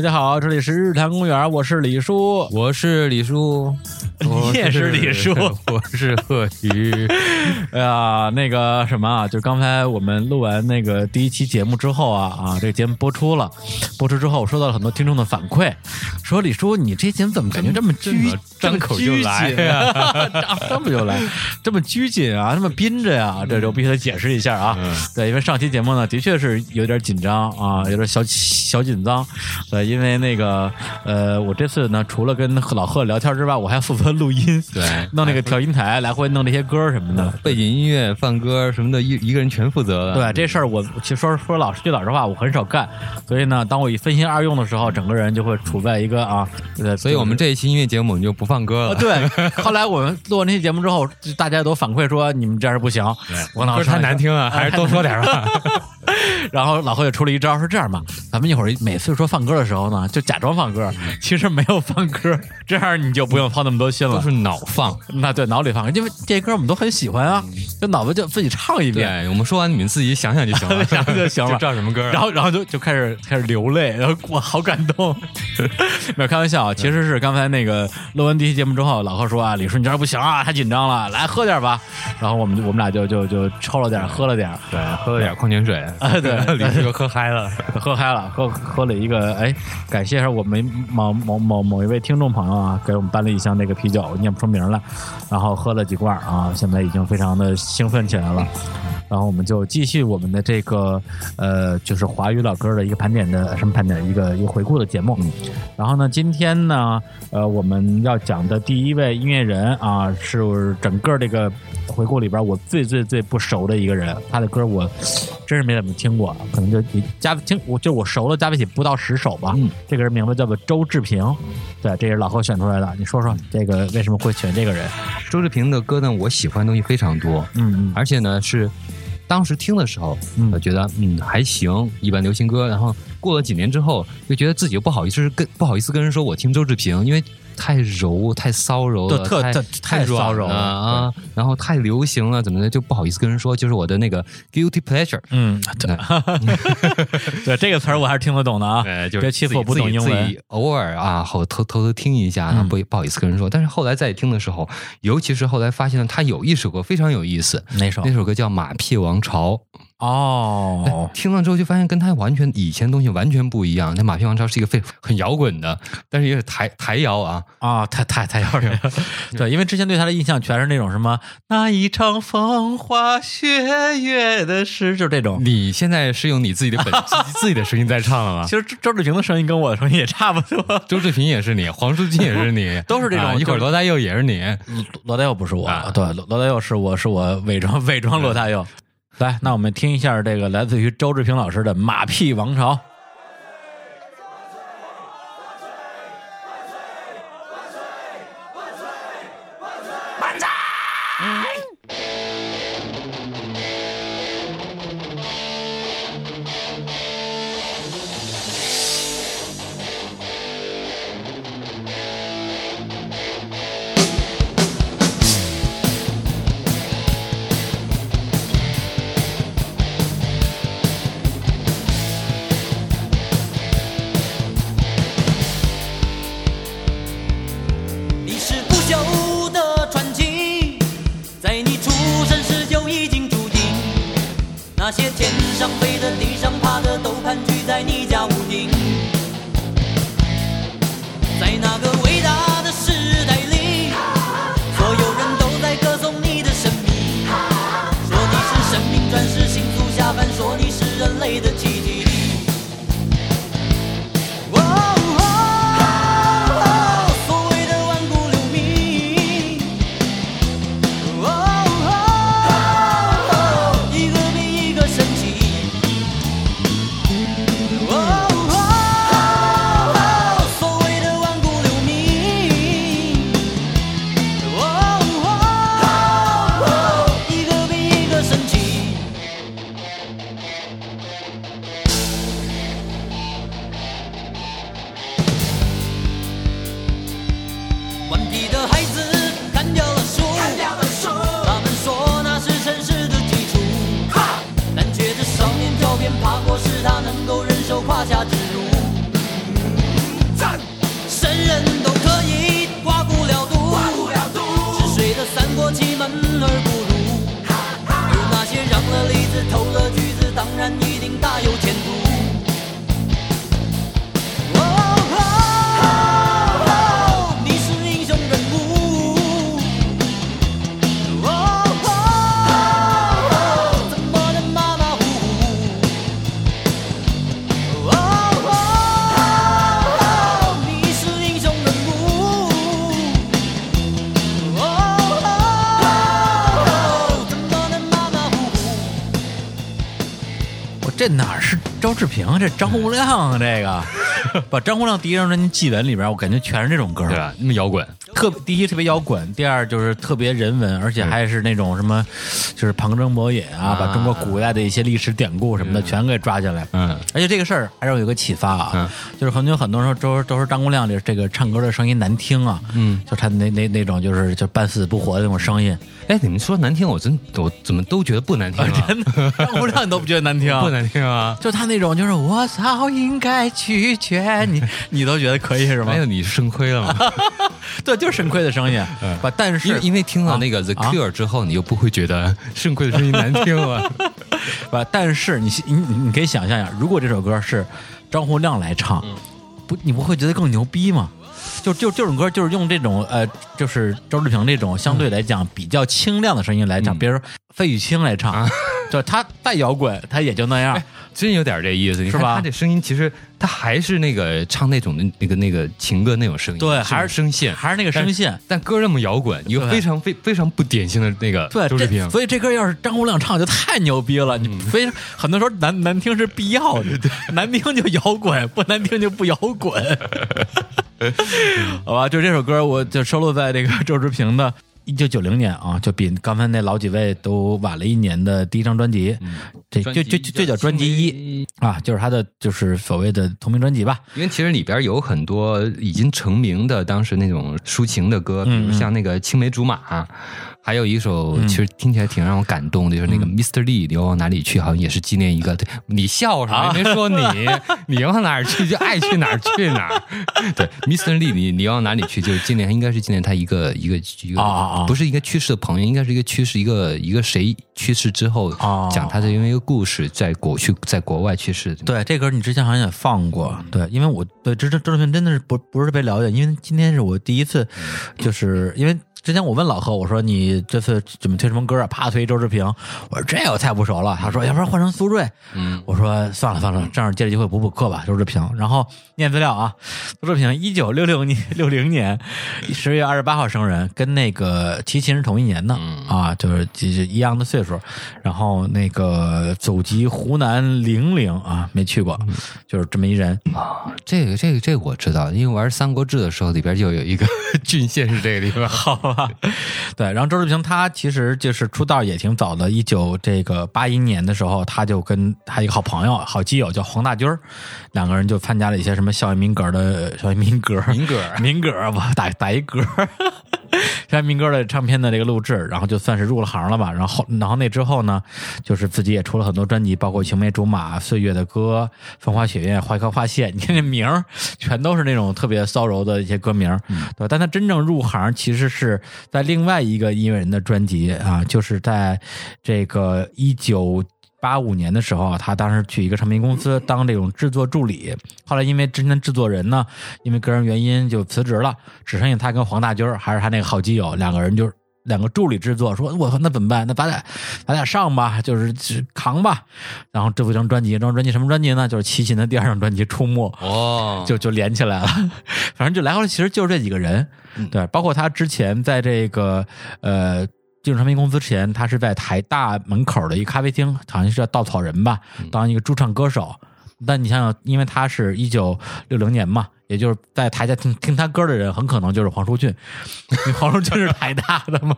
大家好，这里是日坛公园，我是李叔，我是李叔，你也是李叔，我是贺鱼。哎 呀，那个什么啊，就刚才我们录完那个第一期节目之后啊啊，这个节目播出了，播出之后我收到了很多听众的反馈，说李叔你这节目怎么感觉这么拘，张口就来呀，这么 就来，这么拘谨啊，这么憋着呀，这就必须得解释一下啊。对，因为上期节目呢，的确是有点紧张啊，有点小小紧张。对，因为那个呃，我这次呢，除了跟老贺聊天之外，我还负责录音，对，弄那个调音台，来回弄那些歌什么的，背景音乐、放歌什么的，一一个人全负责。对，这事儿我其实说说老实句老实话，我很少干。所以呢，当我一分心二用的时候，整个人就会处在一个啊，对，所以我们这一期音乐节目我们就不放歌了。对，后来我们录完那期节目之后，大家都反馈说你们这样不行，我歌太难听了，还是多说点吧。然后老何也出了一招，是这样吧，咱们一会儿每次说放歌的时候呢，就假装放歌，其实没有放歌，这样你就不用操那么多心了，都是脑放。那对，脑里放，因为这些歌我们都很喜欢啊，就脑子就自己唱一遍。对，我们说完你们自己想想就行了，想想就行了，知道什么歌。然后，然后就就开始开始流泪，然后哇，好感动。没有开玩笑，其实是刚才那个录完第一期节目之后，老何说啊，李叔你这不行啊，太紧张了，来喝点吧。然后我们我们俩就就就抽了点，喝了点，对，喝了点矿泉水。啊，对。李叔就喝嗨了，喝嗨了，喝喝了一个，哎，感谢一下我们某某某某一位听众朋友啊，给我们搬了一箱那个啤酒，念不出名来，然后喝了几罐啊，现在已经非常的兴奋起来了。然后我们就继续我们的这个呃，就是华语老歌的一个盘点的什么盘点一个一个回顾的节目。然后呢，今天呢，呃，我们要讲的第一位音乐人啊，是整个这个回顾里边我最最最不熟的一个人，他的歌我真是没怎么听过，可能就加听我就我熟了加不起不到十首吧。这个人名字叫做周志平，对，这是老何选出来的。你说说这个为什么会选这个人？周志平的歌呢，我喜欢的东西非常多，嗯嗯，而且呢是。当时听的时候，我觉得嗯还行，一般流行歌。然后过了几年之后，就觉得自己又不好意思跟不好意思跟人说我听周志平，因为。太柔，太骚柔了，太太骚柔了啊！然后太流行了，怎么的就不好意思跟人说，就是我的那个 guilty pleasure。嗯，对，对这个词儿我还是听得懂的啊。别欺负我不懂英文。偶尔啊，好偷偷偷听一下，不不好意思跟人说。但是后来再听的时候，尤其是后来发现了他有一首歌非常有意思，哪首？那首歌叫《马屁王朝》。哦，听了之后就发现跟他完全以前的东西完全不一样。那《马屁王朝》是一个非 很摇滚的，但是也是台台摇啊啊，台台台摇是 对，因为之前对他的印象全是那种什么那一场风花雪月的事，就是这种。你现在是用你自己的本 自己的声音在唱了吗？其实周志平的声音跟我的声音也差不多。周志平也是你，黄舒骏也是你，都是这种。一会儿罗大佑也是你，罗大佑不是我，对，罗大佑是我是我伪装伪装罗大佑。来，那我们听一下这个来自于周志平老师的《马屁王朝》。是周志平，这张洪亮啊这个，把张洪亮第一张专辑《祭文》里边，我感觉全是这种歌，对吧？那么摇滚，特第一特别摇滚，第二就是特别人文，而且还是那种什么，就是旁征博引啊，把中国古代的一些历史典故什么的全给抓进来。嗯。而且这个事儿还让我有个启发啊，嗯。就是很多很多时候都都说张国亮这这个唱歌的声音难听啊，嗯，就他那那那种就是就半死不活的那种声音，哎，你们说难听，我真我怎么都觉得不难听、啊，真的张国亮你都不觉得难听，不难听啊。就他那种就是我早应该拒绝你，你都觉得可以是吗没？有你肾亏了吗？对，就是肾亏的声音，吧？但是因为听到那个 The 啊 Cure 之后，你又不会觉得肾亏的声音难听了。吧？但是你你你你可以想象一下，如果这首歌是张洪亮来唱，嗯不，你不会觉得更牛逼吗？就就这种歌，就是用这种呃，就是周志平这种相对来讲比较清亮的声音来唱，嗯比如说费玉清来唱，啊就他再摇滚，他也就那样。真有点这意思，是吧他这声音，其实他还是那个唱那种的那个那个情歌那种声音，对，还是声线，还是那个声线。但歌那么摇滚，一个非常非非常不典型的那个对，周志平，所以这歌要是张洪亮唱就太牛逼了。你嗯非常很多时候难难听是必要的，难听就摇滚，不难听就不摇滚。好吧，就这首歌，我就收录在这个周志平的。一九九零年啊，就比刚才那老几位都晚了一年的第一张专辑，这就就就就叫专辑一啊，就是他的就是所谓的同名专辑吧。因为其实里边有很多已经成名的当时那种抒情的歌，比嗯如像那个《青梅竹马》，还有一首其实听起来挺让我感动的，就是那个嗯 Mr. Lee，你要往哪里去？好像也是纪念一个。对你笑什也没说你，你往哪儿去就爱去哪儿去哪儿。对，Mr. Lee，你你要往哪里去？就是纪念，应该是纪念他一个一个一个，不是一个去世的朋友，应该是一个去世一个一个谁去世之后啊讲他的因为一个故事，在国去在国外去世。对，这歌你之前好像也放过，对，因为我对周周周志平真的是不不是特别了解，因为今天是我第一次，就是因为之前我问老何，我说你这次准备推什么歌啊？啪推周志平，我说这我太不熟了，他说要不然换成苏芮，嗯，我说算了算了，正好借着机会补补课吧，周志平。然后念资料啊，周志平一九六六年六零年十月二十八号生人，跟那个齐秦是同一年的、啊，就是就是一样的岁数。然后那个祖籍湖南零陵啊，没去过，就是这么一人。啊，这个这个这个我知道，因为玩《三国志》的时候，里边就有一个 郡县是这个地方。好 吧，对，然后周志平他其实就是出道也挺早的，一九这个八一年的时候，他就跟他一个好朋友、好基友叫黄大军儿，两个人就参加了一些什么校园民歌的校园民歌、民歌民歌，吧打打一歌。校园民歌的唱片的这个录制，然后就算是入了行了吧。然后，然后那之后呢，就是自己也出了很多专辑，包括《青梅竹马》《岁月的歌》《风花雪月》《花开花谢》，你看这名儿，全都是那种特别骚柔的一些歌名儿，对吧？但他真正入行其实是在另外一个音乐人的专辑啊，就是在这个一九。八五年的时候，他当时去一个唱片公司当这种制作助理，后来因为之前的制作人呢，因为个人原因就辞职了，只剩下他跟黄大军儿还是他那个好基友两个人就两个助理制作，说我那怎么办？那咱俩咱俩上吧，就是扛吧。然后这一张专辑，这张专辑什么专辑呢？就是齐秦的第二张专辑《出没》。哦就就连起来了。反正就来回来其实就是这几个人，对，包括他之前在这个呃进入唱片公司之前，他是在台大门口的一个咖啡厅，好像是叫稻草人吧，当一个驻唱歌手。但你想想，因为他是一九六零年嘛，也就是在台下听听他歌的人，很可能就是黄舒骏，因为黄舒骏是台大的嘛。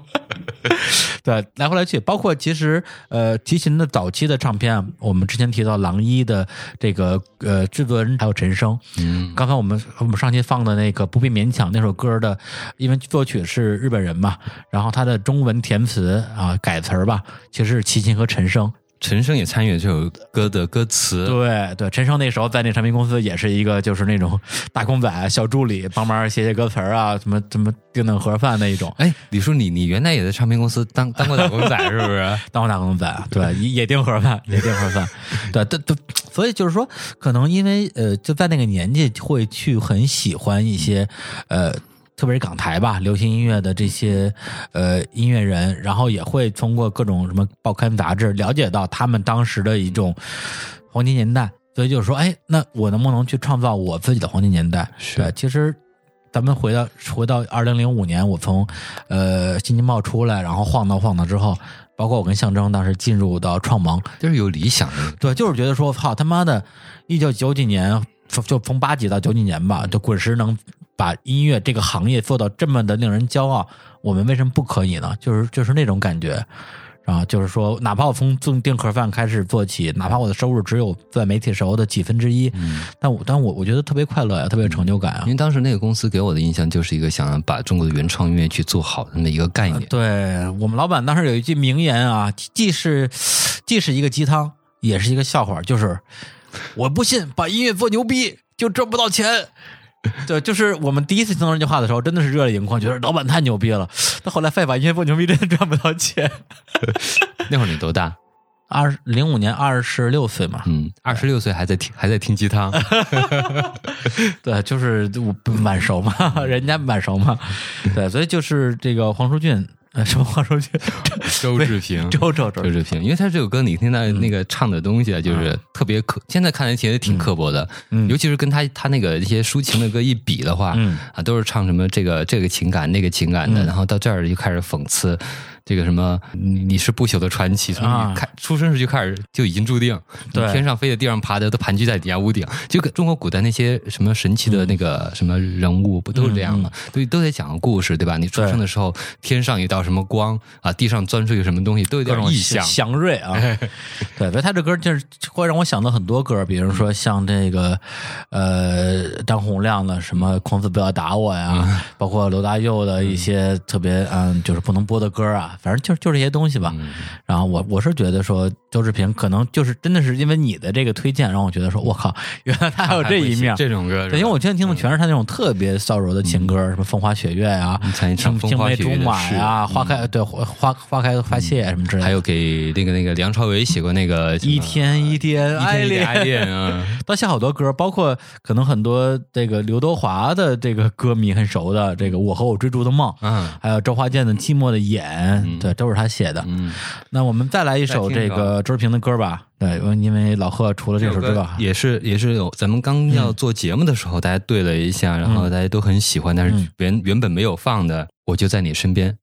对，来回来去，包括其实呃，齐秦的早期的唱片啊，我们之前提到狼一的这个呃制作人还有陈升，嗯刚才我们我们上期放的那个不必勉强那首歌的，因为作曲是日本人嘛，然后他的中文填词啊改词儿吧，其实是齐秦和陈升陈升也参与了这首歌的歌词。对对，陈升那时候在那唱片公司也是一个就是那种打工仔、小助理，帮忙写写歌词啊，什么什么订订盒饭那一种。哎，李叔，你你原来也在唱片公司当当过打工仔是不是？当过打工仔，对，也也订盒饭，也订盒饭，对，都都，所以就是说，可能因为呃，就在那个年纪会去很喜欢一些呃。特别是港台吧，流行音乐的这些呃音乐人，然后也会通过各种什么报刊杂志了解到他们当时的一种黄金年代，所以就是说，哎，那我能不能去创造我自己的黄金年代？对，其实咱们回到回到二零零五年，我从呃新京报出来，然后晃荡晃荡之后，包括我跟象征当时进入到创盟，就是有理想的，对，就是觉得说，操他妈的，一九九几年，就从八几到九几年吧，就滚石能。把音乐这个行业做到这么的令人骄傲，我们为什么不可以呢？就是就是那种感觉，啊，就是说，哪怕我从做订盒饭开始做起，哪怕我的收入只有在媒体时候的几分之一，但我但我我觉得特别快乐呀，特别有成就感啊。因为当时那个公司给我的印象就是一个想要把中国的原创音乐去做好的那么一个概念。对我们老板当时有一句名言啊，既是既是一个鸡汤，也是一个笑话，就是我不信把音乐做牛逼就挣不到钱。对，就是我们第一次听到这句话的时候，真的是热泪盈眶，觉得老板太牛逼了。但后来发现，吧音乐不牛逼，真的赚不到钱。那会儿你多大？二零五年，二十六岁嘛。嗯，二十六岁还在听，还在听鸡汤。对，就是我晚熟嘛，人家满熟嘛。对，所以就是这个黄舒骏。呃，什么话说去？周志平，周周周志平，因为他这首歌你听他那个唱的东西啊，就是特别刻，现在看来其实挺刻薄的，尤其是跟他他那个一些抒情的歌一比的话，啊，都是唱什么这个这个情感那个情感的，然后到这儿就开始讽刺。这个什么，你你是不朽的传奇，从你开出生时就开始就已经注定，天上飞的、地上爬的都盘踞在底下屋顶，就跟中国古代那些什么神奇的那个什么人物不都是这样吗？都都得讲个故事，对吧？你出生的时候，天上一道什么光啊，地上钻出一个什么东西，都有点意象祥瑞啊。对，所以他这歌就是会让我想到很多歌，比如说像这个呃张洪亮的什么“孔子不要打我”呀，包括罗大佑的一些特别嗯就是不能播的歌啊。反正就就这些东西吧，然后我我是觉得说周志平可能就是真的是因为你的这个推荐，让我觉得说我靠，原来他还有这一面，这种歌，对因为我现在听的全是他那种特别骚柔的情歌，什么风花雪月啊，青青梅竹马呀，花开对花花开花谢什么之类的，还有给那个那个梁朝伟写过那个一天一天爱恋。爱恋啊，他写好多歌，包括可能很多这个刘德华的这个歌迷很熟的这个我和我追逐的梦，嗯，还有周华健的寂寞的眼。对，都是他写的。嗯，那我们再来一首这个周志平的歌吧。对，因为老贺除了这首之外，也是也是有咱们刚要做节目的时候，大家对了一下，然后大家都很喜欢，但是原原本没有放的，我就在你身边。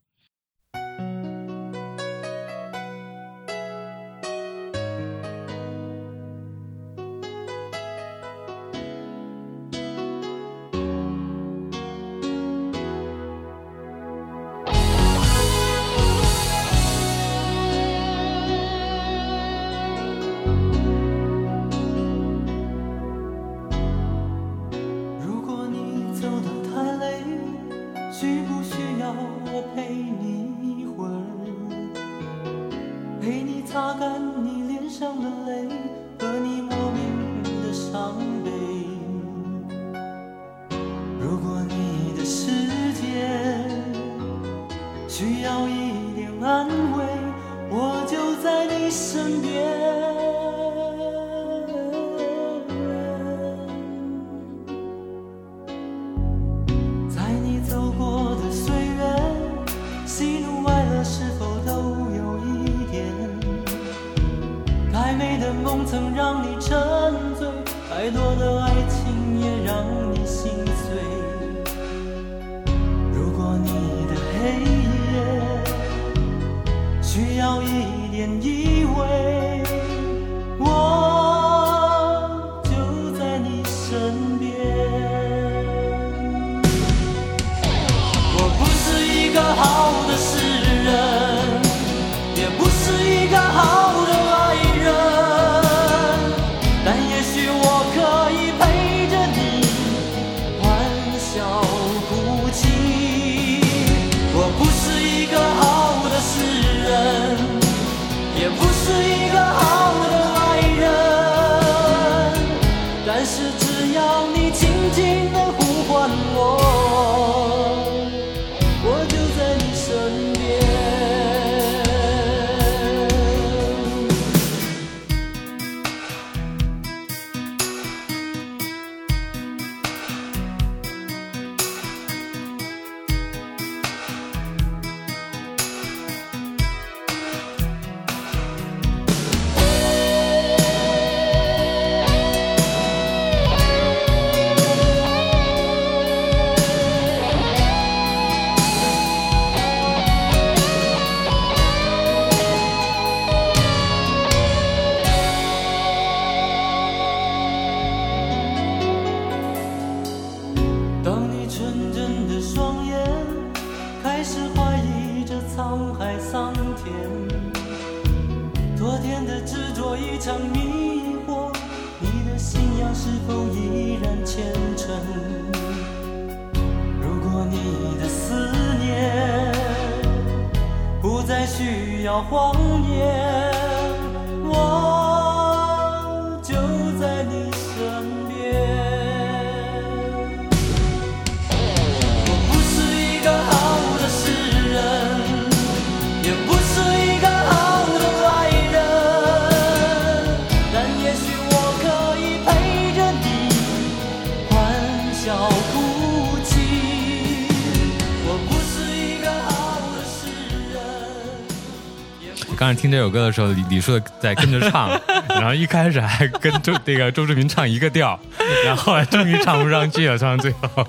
刚才听这首歌的时候，李李叔在跟着唱，然后一开始还跟周那个周志平唱一个调，然后后来终于唱不上去了，唱到最后，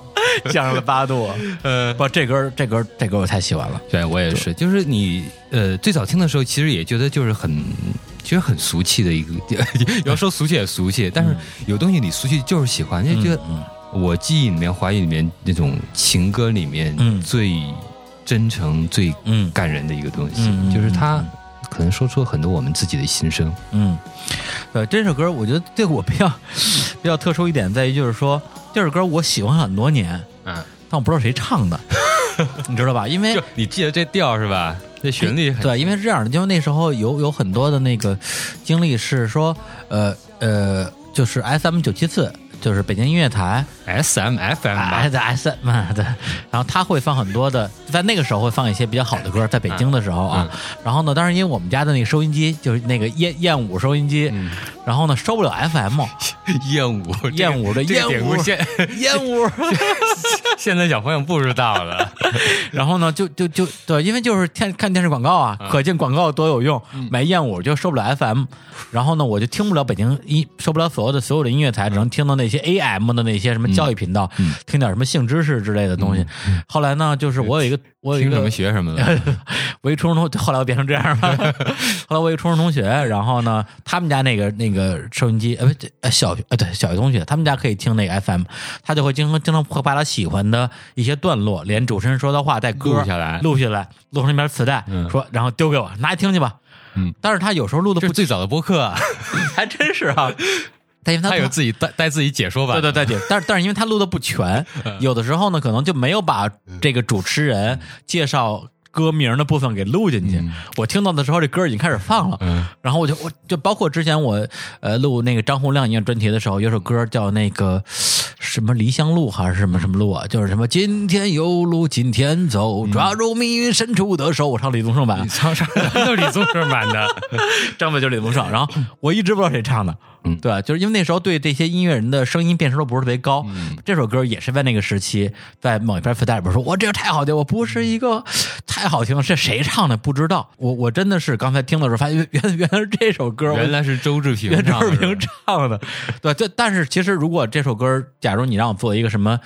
降了八度。呃，不，这歌这歌这歌我太喜欢了。对我也是，就是你呃最早听的时候，其实也觉得就是很。其实很俗气的一个，要说俗气也俗气，但是有东西你俗气就是喜欢，就觉得我记忆里面、怀疑里面那种情歌里面嗯最真诚、最嗯感人的一个东西，就是他可能说出了很多我们自己的心声。嗯，呃，这首歌我觉得对我比较 比较特殊一点在于，就是说这首歌我喜欢很多年，嗯，但我不知道谁唱的，你知道吧？因为就你记得这调是吧？这旋律很对，因为是这样的，因为那时候有有很多的那个经历是说，呃呃，就是 S M 九七四，就是北京音乐台 S M F M 吧？S S M 对，然后他会放很多的，在那个时候会放一些比较好的歌，在北京的时候啊，然后呢，当时因为我们家的那个收音机就是那个燕燕舞收音机，然后呢收不了 F M，燕舞，燕舞的这燕舞。现 燕舞，现在小朋友不知道了。然后呢，就就就对，因为就是看看电视广告啊，可见广告多有用。买燕舞就收不了 FM，然后呢，我就听不了北京音，收不了所有的所有的音乐台，只能听到那些 AM 的那些什么教育频道，听点什么性知识之类的东西。后来呢，就是我有一个，我有一个听什么学什么的。我一初中同，后来我变成这样了。后来我一初中同学，然后呢，他们家那个那个收音机，呃，不对，呃小学，呃，对，小学同学，他们家可以听那个 FM，他就会经常经常会把他喜欢的一些段落，连主持人说的话带歌录下来录下来，录成一边磁带，嗯说，然后丢给我，拿去听去吧。嗯，但是他有时候录的不是最早的播客啊，还真是啊，但因为他他有自己带带自己解说版。对对对对，但是但是因为他录的不全，嗯有的时候呢，可能就没有把这个主持人介绍歌名的部分给录进去。我听到的时候，这歌已经开始放了，嗯然后我就我就包括之前我呃录那个张洪亮音乐专题的时候，有首歌叫那个什么离乡路还是什么什么路啊，就是什么今天有路今天走，抓住命运伸出的手。我唱李宗盛版，唱啥都是李宗盛版的。张伟就是李宗盛，然后我一直不知道谁唱的，嗯。对，就是因为那时候对这些音乐人的声音辨识度不是特别高，嗯。这首歌也是在那个时期，在某一篇磁带里边说，我这个太好听，我不是一个太好听了，是谁唱的不知道，我我真的是刚才听的时候发现原原原来是这首歌，原来是周志平原志平唱的，对，这但是其实如果这首歌，假如你让我做一个什么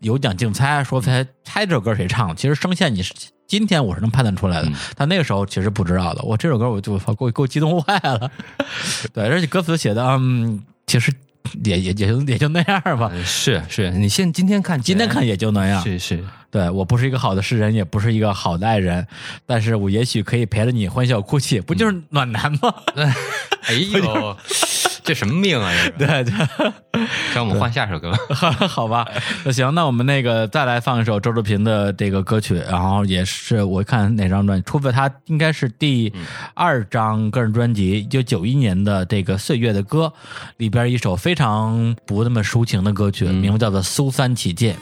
有奖竞猜，说猜猜这首歌谁唱的，其实声线你是今天我是能判断出来的，嗯但那个时候其实不知道的。我这首歌我就给我给我激动坏了，对，而且歌词写的嗯，其实也也也就也就那样吧，嗯是是，你现今天看今天看也就那样。是是，对我不是一个好的诗人，也不是一个好的爱人，但是我也许可以陪着你欢笑哭泣，不就是暖男吗？哎呦，这什么命啊？这是 对对，让我们换下首歌 吧。好吧，那行，那我们那个再来放一首周志平的这个歌曲，然后也是我看哪张专辑，除非他应该是第二张个人专辑，一九九一年的这个《岁月的歌》里边一首非常不那么抒情的歌曲，名字叫做《苏三起见》。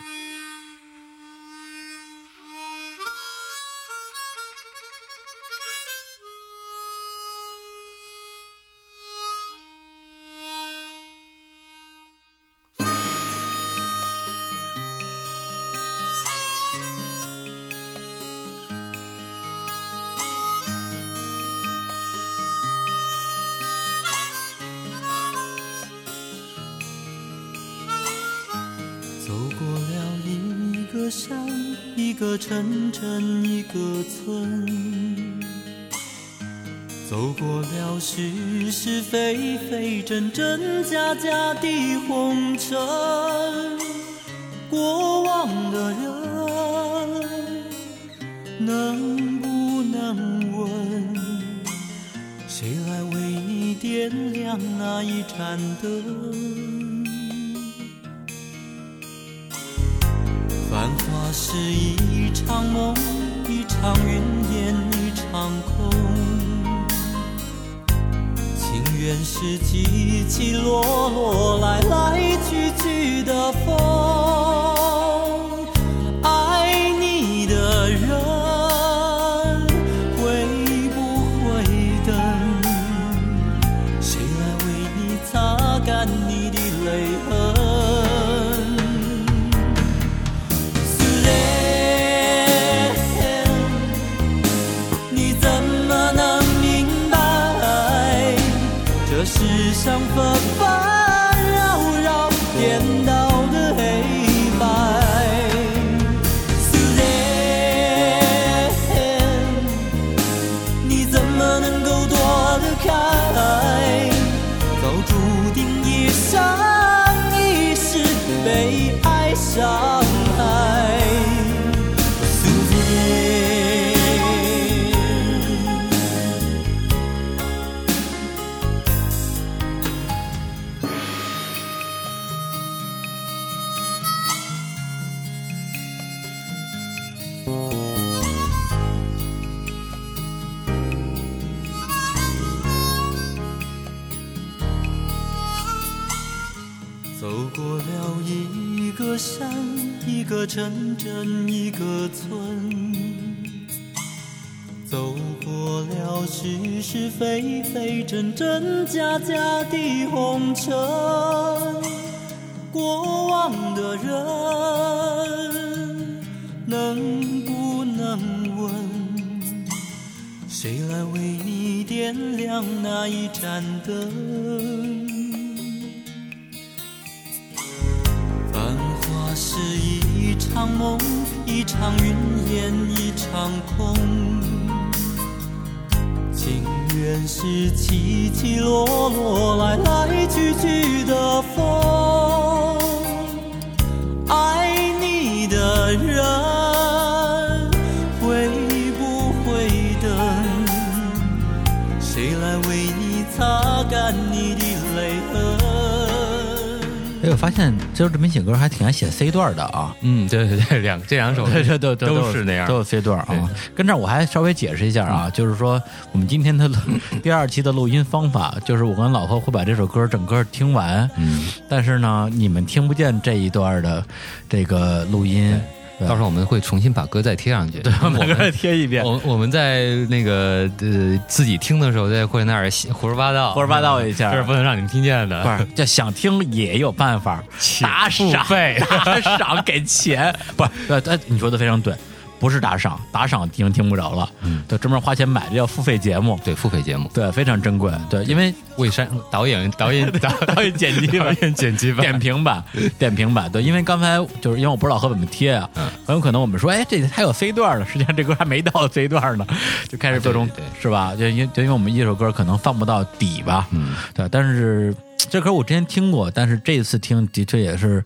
发现周志平写歌还挺爱写 C 段的啊。嗯，对对对，两这两首 对对对，都是那样都有 C 段啊。跟这儿我还稍微解释一下啊，就是说我们今天的录第二期的录音方法，就是我跟老婆会把这首歌整个听完，嗯，但是呢，你们听不见这一段的这个录音。到时候我们会重新把歌再贴上去。对，把歌再贴一遍，我我们在那个呃自己听的时候，在会那儿胡说八道，胡说八道一下这是不能让你们听见的。不是，就想听也有办法，打赏打赏给钱，不是，呃，呃你说的非常对，不是打赏，打赏听听不着了，嗯，对，专门花钱买的叫付费节目，对付费节目，对，非常珍贵，对，因为魏山导演导演导 导演剪辑版。导演剪辑版。点评版，点评版，对，因为刚才就是因为我不知道和怎么贴啊，嗯。很有可能我们说，哎，这还有 C 段呢，实际上这歌还没到 C 段呢，就开始各种是吧？就因就因为我们一首歌可能放不到底吧，嗯，对，但是 这歌我之前听过，但是这一次听的确也是，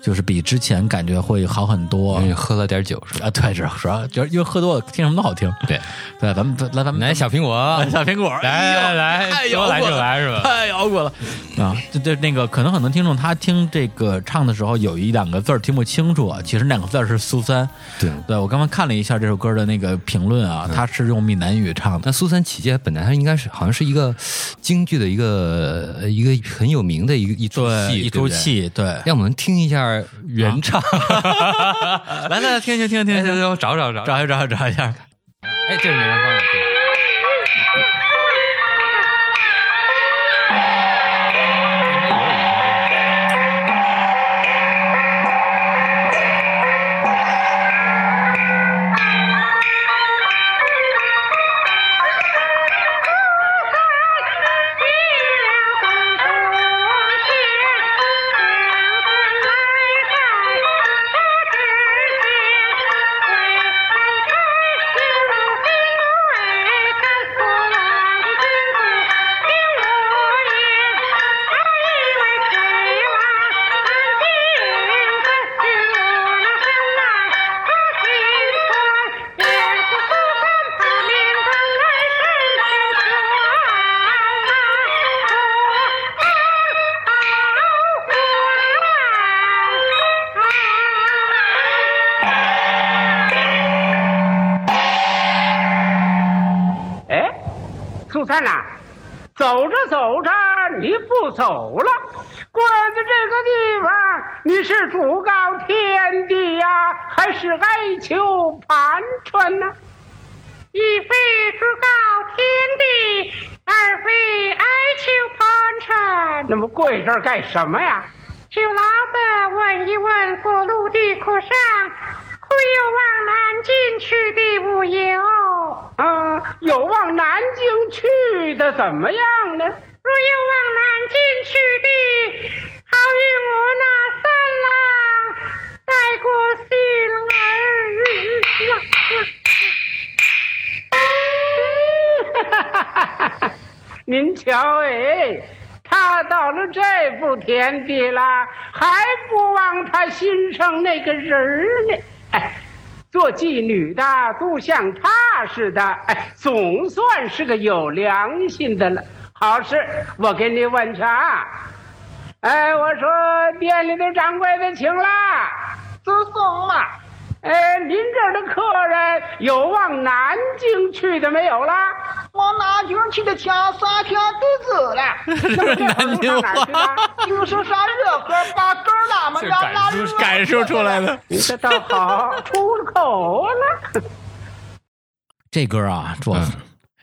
就是比之前感觉会好很多。因为喝了点酒是吧？啊，对，主要主要就是因为喝多了，听什么都好听。对，对，咱们来，咱们来小苹果，小苹果，来来来，太摇滚了，就来是吧？太摇滚了啊！这这那个，可能很多听众他听这个唱的时候有一两个字儿听不清楚啊，其实那两个字儿是苏三。对对我刚刚看了一下这首歌的那个评论啊，他是用闽南语唱的。那苏三起见本来他应该是好像是一个京剧的一个呃一个很有名的一个一出，戏，一出。戏，对，让我们听一下原唱，来 来来，听听听听听，我找找找，找一找找一下。哎，这是梅兰芳的。一非祝告天地，二非哀求盘缠。那么跪这儿干什么呀？就老的问一问，过路的客上，可有往南京去的无有？啊，有往南京去的怎么样呢？若有往南京去的，好与我那三郎带过信儿。您瞧，哎，他到了这步田地了，还不忘他心上那个人儿呢？哎，做妓女的都像他似的，哎，总算是个有良心的了。好事，我给你问去啊。哎，我说店里的掌柜的请了，都送了，哎，您这儿的客人有往南京去的没有啦？往南京去的前三天肚子了，那么这会儿上哪儿去了？就是上热河把根儿拉们让那热感受出来的。你这倒好，出了口了。这歌啊，主要是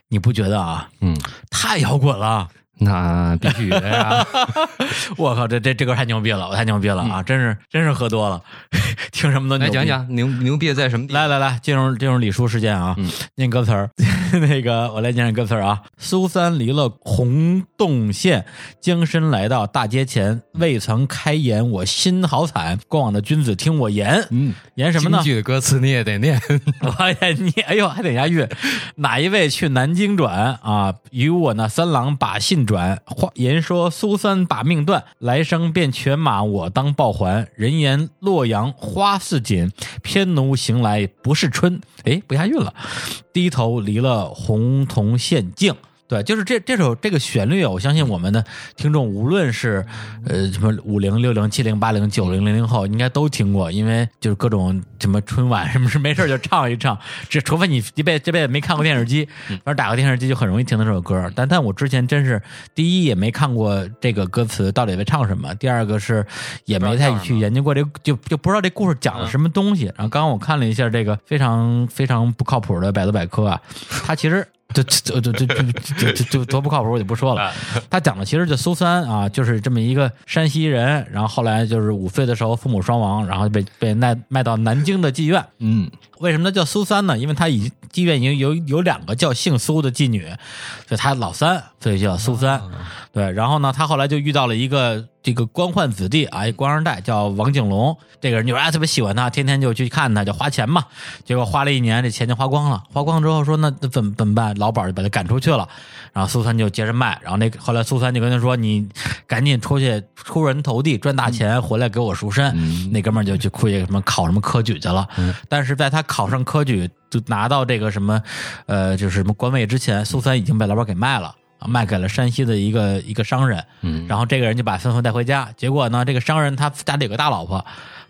你不觉得啊？嗯，太摇滚了！那必须的呀。我靠，这这这歌太牛逼了，我太牛逼了啊！真是真是喝多了，听什么都牛逼。来讲讲牛牛逼在什么地方？来来来，进入进入李叔时间啊，嗯念歌词儿。那个我来念念歌词儿啊。苏三离了洪洞县，将身来到大街前，未曾开言，我心好惨。过往的君子听我言，嗯，言什么呢京？剧的歌词你也得念。我也你哎呦，还得押韵。哪一位去南京转啊？与我那三郎把信转。话言说苏三把命断，来生变犬马，我当报还。人言洛阳花似锦，偏奴行来不是春。哎，不押韵了。低头离了红铜县境。对，就是这这首这个旋律啊，我相信我们的听众无论是呃什么五零、六零、七零、八零、九零、零零后，应该都听过，因为就是各种什么春晚什么事没事就唱一唱，这除非你一辈这辈子没看过电视机，反正打个电视机就很容易听到这首歌。但但我之前真是第一也没看过这个歌词到底在唱什么，第二个是也没太去研究过这就就不知道这故事讲了什么东西。然后刚刚我看了一下这个非常非常不靠谱的百度百科啊，它其实。就就就就就就就多不靠谱，我就不说了。他讲的其实就苏三啊，就是这么一个山西人，然后后来就是五岁的时候父母双亡，然后被被卖卖到南京的妓院。嗯，为什么叫苏三呢？因为他已妓院已经有有两个叫姓苏的妓女，所以他老三，所以叫苏三。对，然后呢，他后来就遇到了一个这个官宦子弟啊，一官二代叫王景龙，这个人就哎特别喜欢他，天天就去看他，就花钱嘛。结果花了一年，这钱就花光了，花光之后说那那怎么怎么办？老板就把他赶出去了。然后苏三就接着卖，然后那后来苏三就跟他说：“你赶紧出去出人头地赚大钱，回来给我赎身。那哥们儿就去出去什么考什么科举去了。但是在他考上科举，就拿到这个什么呃就是什么官位之前，苏三已经被老板给卖了。啊卖给了山西的一个一个商人，嗯。然后这个人就把孙福带回家，结果呢，这个商人他家里有个大老婆，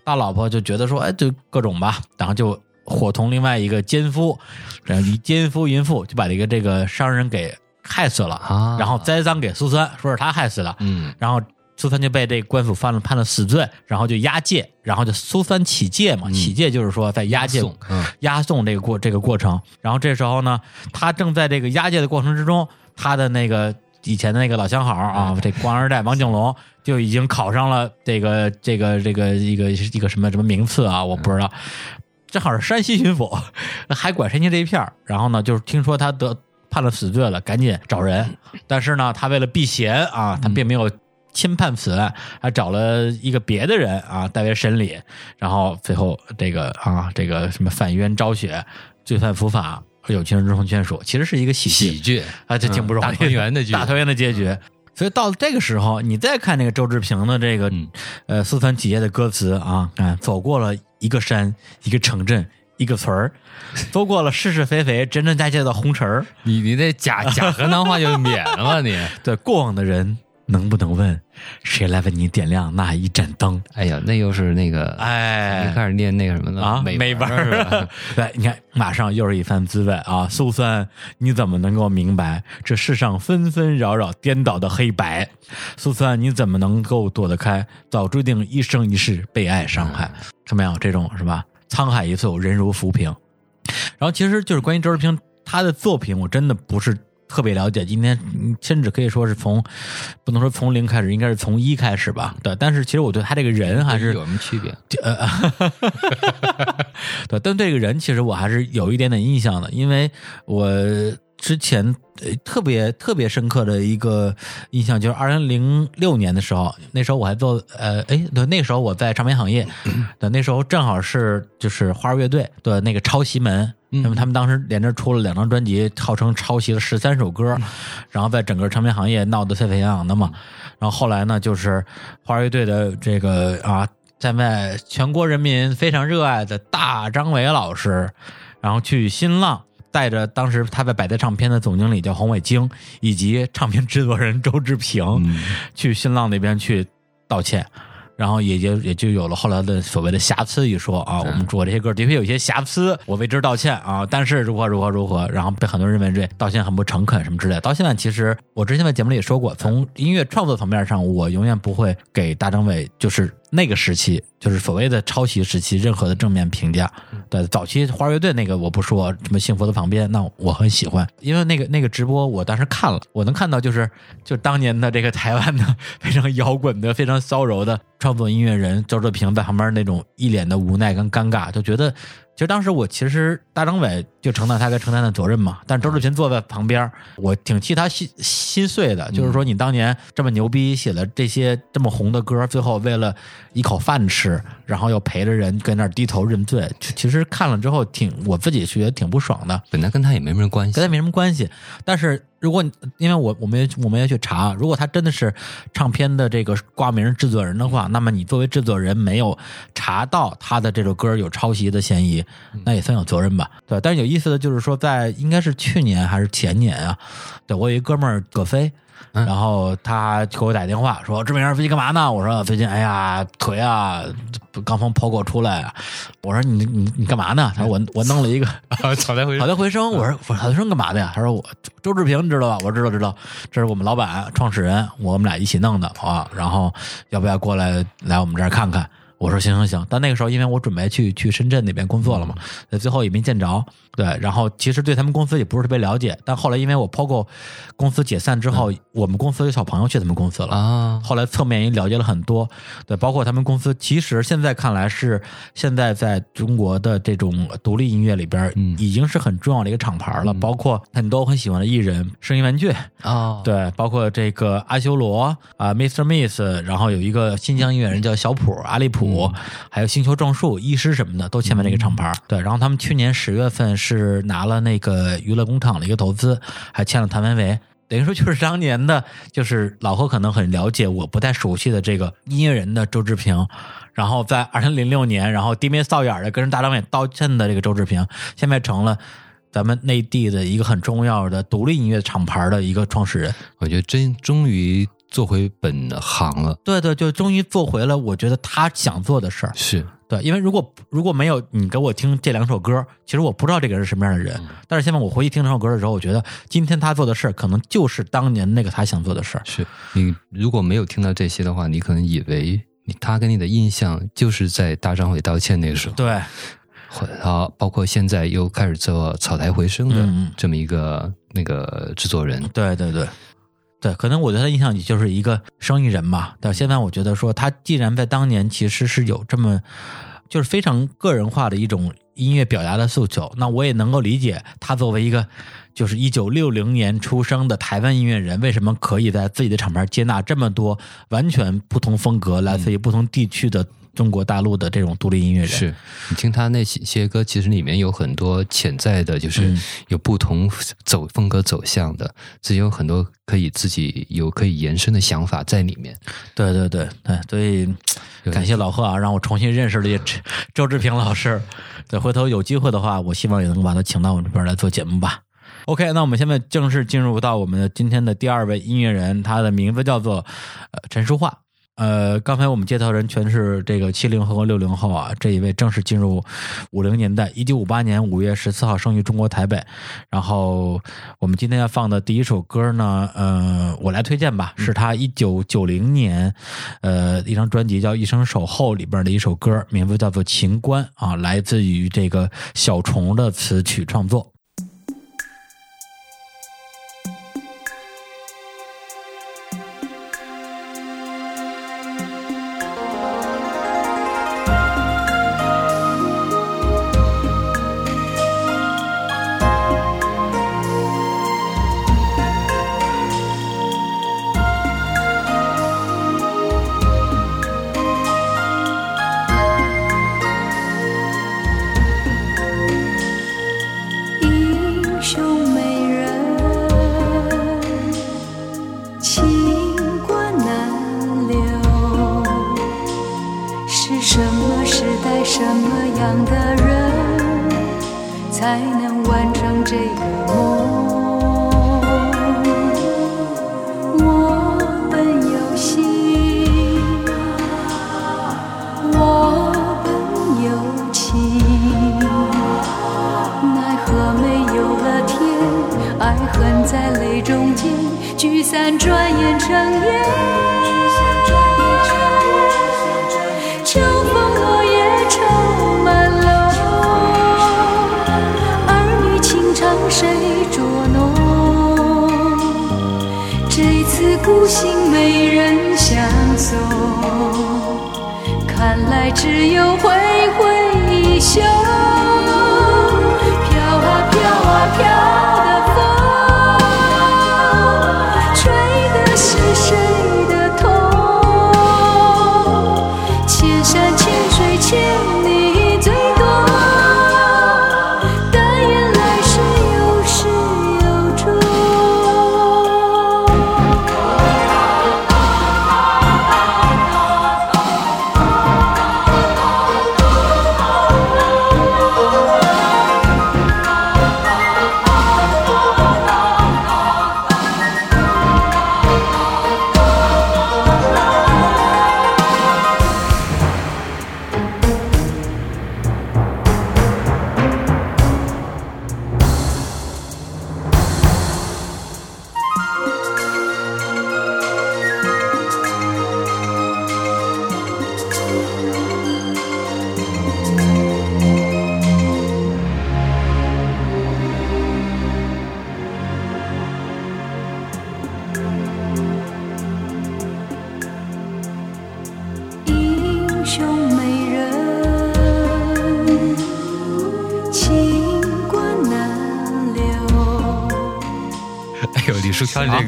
大老婆就觉得说，哎，就各种吧，然后就伙同另外一个奸夫，然后以奸夫淫妇就把这个这个商人给害死了，啊。然后栽赃给苏三，说是他害死的，嗯。然后苏三就被这官府犯了判了死罪，然后就押解，然后就苏三起戒嘛，起戒就是说在押解嗯押送嗯押送这个过这个过程，然后这时候呢，他正在这个押解的过程之中，他的那个以前的那个老相好啊，嗯这官二代王景龙就已经考上了这个这个这个一个一个什么什么名次啊，我不知道，正好是山西巡抚，还管山西这一片儿然后呢，就是听说他得判了死罪了，赶紧找人。但是呢，他为了避嫌啊，他并没有轻判此案，还找了一个别的人啊代为审理。然后最后这个啊，这个什么反冤昭雪，罪犯伏法，有情人终成眷属，其实是一个喜剧喜剧啊，这挺不容易。大团圆的剧大团圆的结局。所以到了这个时候，你再看那个周志平的这个、嗯呃四川企业的歌词啊，看走过了一个山，一个城镇，一个村儿，走过了是是非非、真真假假的红尘儿。你你这假假河南话就免了你。对过往的人，能不能问谁来为你点亮那一盏灯？哎呀，那又是那个哎一开始念那个什么的啊，美美文文儿是吧儿？对，你看，马上又是一番滋味啊！苏三，你怎么能够明白这世上纷纷扰扰、颠倒的黑白？苏三，你怎么能够躲得开早注定一生一世被爱伤害？看没有，这种是吧？沧海一粟，人如浮萍。然后，其实就是关于周志平他的作品，我真的不是特别了解。今天嗯甚至可以说是从不能说从零开始，应该是从一开始吧。对，但是其实我对他这个人还是有什么区别？呃，对，但这个人其实我还是有一点点印象的，因为我之前呃特别特别深刻的一个印象就是二零零六年的时候，那时候我还做呃，哎，对，那时候我在唱片行业，对，那时候正好是就是花儿乐队的那个抄袭门。那么他们当时连着出了两张专辑，号称抄袭了十三首歌，然后在整个唱片行业闹得沸沸扬扬的嘛。然后后来呢，就是花儿乐队的这个啊，在外全国人民非常热爱的大张伟老师，然后去新浪带着当时他在百代唱片的总经理叫黄伟京，以及唱片制作人周志平，去新浪那边去道歉。然后也就也就有了后来的所谓的瑕疵一说啊，我们做这些歌的确有些瑕疵，我为之道歉啊。但是如何如何如何，然后被很多人认为这道歉很不诚恳什么之类的。到现在，其实我之前在节目里也说过，从音乐创作层面上，我永远不会给大张伟就是那个时期，就是所谓的抄袭时期任何的正面评价。对，早期花儿乐队那个我不说，什么幸福的旁边，那我很喜欢，因为那个那个直播我当时看了，我能看到就是就当年的这个台湾的非常摇滚的、非常骚柔的创作音乐人周志平在旁边那种一脸的无奈跟尴尬，就觉得。其实当时我其实大张伟就承担他该承担的责任嘛，但是周志群坐在旁边，我挺替他心心碎的。就是说，你当年这么牛逼，写了这些这么红的歌，最后为了一口饭吃，然后又陪着人跟那儿低头认罪，其其实看了之后挺我自己觉得挺不爽的。本来跟他也没什么关系跟他。没什么关系。但是如果你因为我我们也我们要去查，如果他真的是唱片的这个挂名制作人的话，那么你作为制作人没有查到他的这首歌有抄袭的嫌疑，那也算有责任吧？对。但是有意思的就是说，在应该是去年还是前年啊，对我有一哥们儿葛飞。然后他给我打电话说：“志明，最近干嘛呢？”我说：“最近哎呀，腿啊，刚从剖过出来。”我说：“你你你干嘛呢？”他说：“我我弄了一个草台回草台回声，我说我说好的回声干嘛的呀？他说我周志平知道吧？我说知道知道，这是我们老板创始人，我们俩一起弄的啊。然后要不要过来来我们这儿看看？我说行行行，但那个时候因为我准备去去深圳那边工作了嘛，那最后也没见着。对，然后其实对他们公司也不是特别了解，但后来因为我 POGO 公司解散之后，我们公司有小朋友去他们公司了。啊，后来侧面也了解了很多，对，包括他们公司，其实现在看来是现在在中国的这种独立音乐里边，嗯已经是很重要的一个厂牌了。包括很多我很喜欢的艺人，声音玩具，哦，对，包括这个阿修罗啊、Mr. Miss，然后有一个新疆音乐人叫小普、阿利普，还有星球撞树、医师什么的都签了这个厂牌。对，然后他们去年十月份是拿了那个娱乐工厂的一个投资，还签了谭维维。等于说就是当年的，就是老何可能很了解我不太熟悉的这个音乐人的周志平，然后在二零零六年，然后低眉扫眼的跟人大张伟道歉的这个周志平，现在成了咱们内地的一个很重要的独立音乐厂牌的一个创始人。我觉得真终于做回本行了，对对，就终于做回了我觉得他想做的事儿。是。对，因为如果如果没有你给我听这两首歌，其实我不知道这个人是什么样的人。但是现在我回去听这首歌的时候，我觉得今天他做的事儿，可能就是当年那个他想做的事儿。是，你如果没有听到这些的话，你可能以为你他给你的印象就是在大张伟道歉那个时候，对，或啊，包括现在又开始做草台回声的这么一个那个制作人，对对对，对，可能我对他印象里就是一个生意人嘛。但现在我觉得说，他既然在当年其实是有这么就是非常个人化的一种音乐表达的诉求，那我也能够理解他作为一个就是一九六零年出生的台湾音乐人，为什么可以在自己的厂牌接纳这么多完全不同风格、来自于不同地区的中国大陆的这种独立音乐人。是你听他那些些歌，其实里面有很多潜在的，就是嗯有不同走风格走向的，自己有很多可以自己有可以延伸的想法在里面。对对对对，所以感谢老贺啊，让我重新认识了这周 周志平老师。对，回头有机会的话，我希望也能够把他请到我们这边来做节目吧。OK，那我们现在正式进入到我们的今天的第二位音乐人，他的名字叫做呃陈淑桦。呃，刚才我们接头人全是这个七零后和六零后啊，这一位正式进入五零年代，一九五八年五月十四号生于中国台北。然后我们今天要放的第一首歌呢，呃，我来推荐吧，是他一九九零年，呃，一张专辑叫《一生守候》里边的一首歌，名字叫做《情关》啊，来自于这个小虫的词曲创作。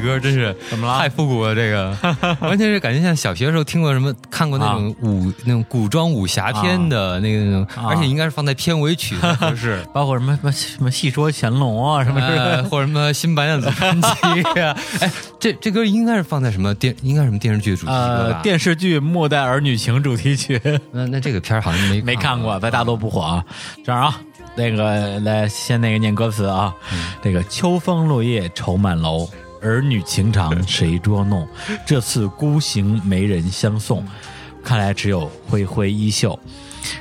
歌真是怎么了太复古了，这个完全是感觉像小学的时候听过什么，看过那种武、那种古装武侠片的那个那种，啊而且应该是放在片尾曲才合适。包括什么什么什么戏说乾隆啊，什么之类或者什么新白娘子传奇呀、哎，这这歌应该是放在什么电，应该是什么电视剧的主题歌吧？，呃电视剧《末代儿女情》主题曲 那那这个片儿好像没没看过，在大陆不火啊。这样啊，那个来先那个念歌词啊，这个秋风落叶愁满楼，儿女情长谁捉弄？这次孤行没人相送，看来只有挥挥衣袖。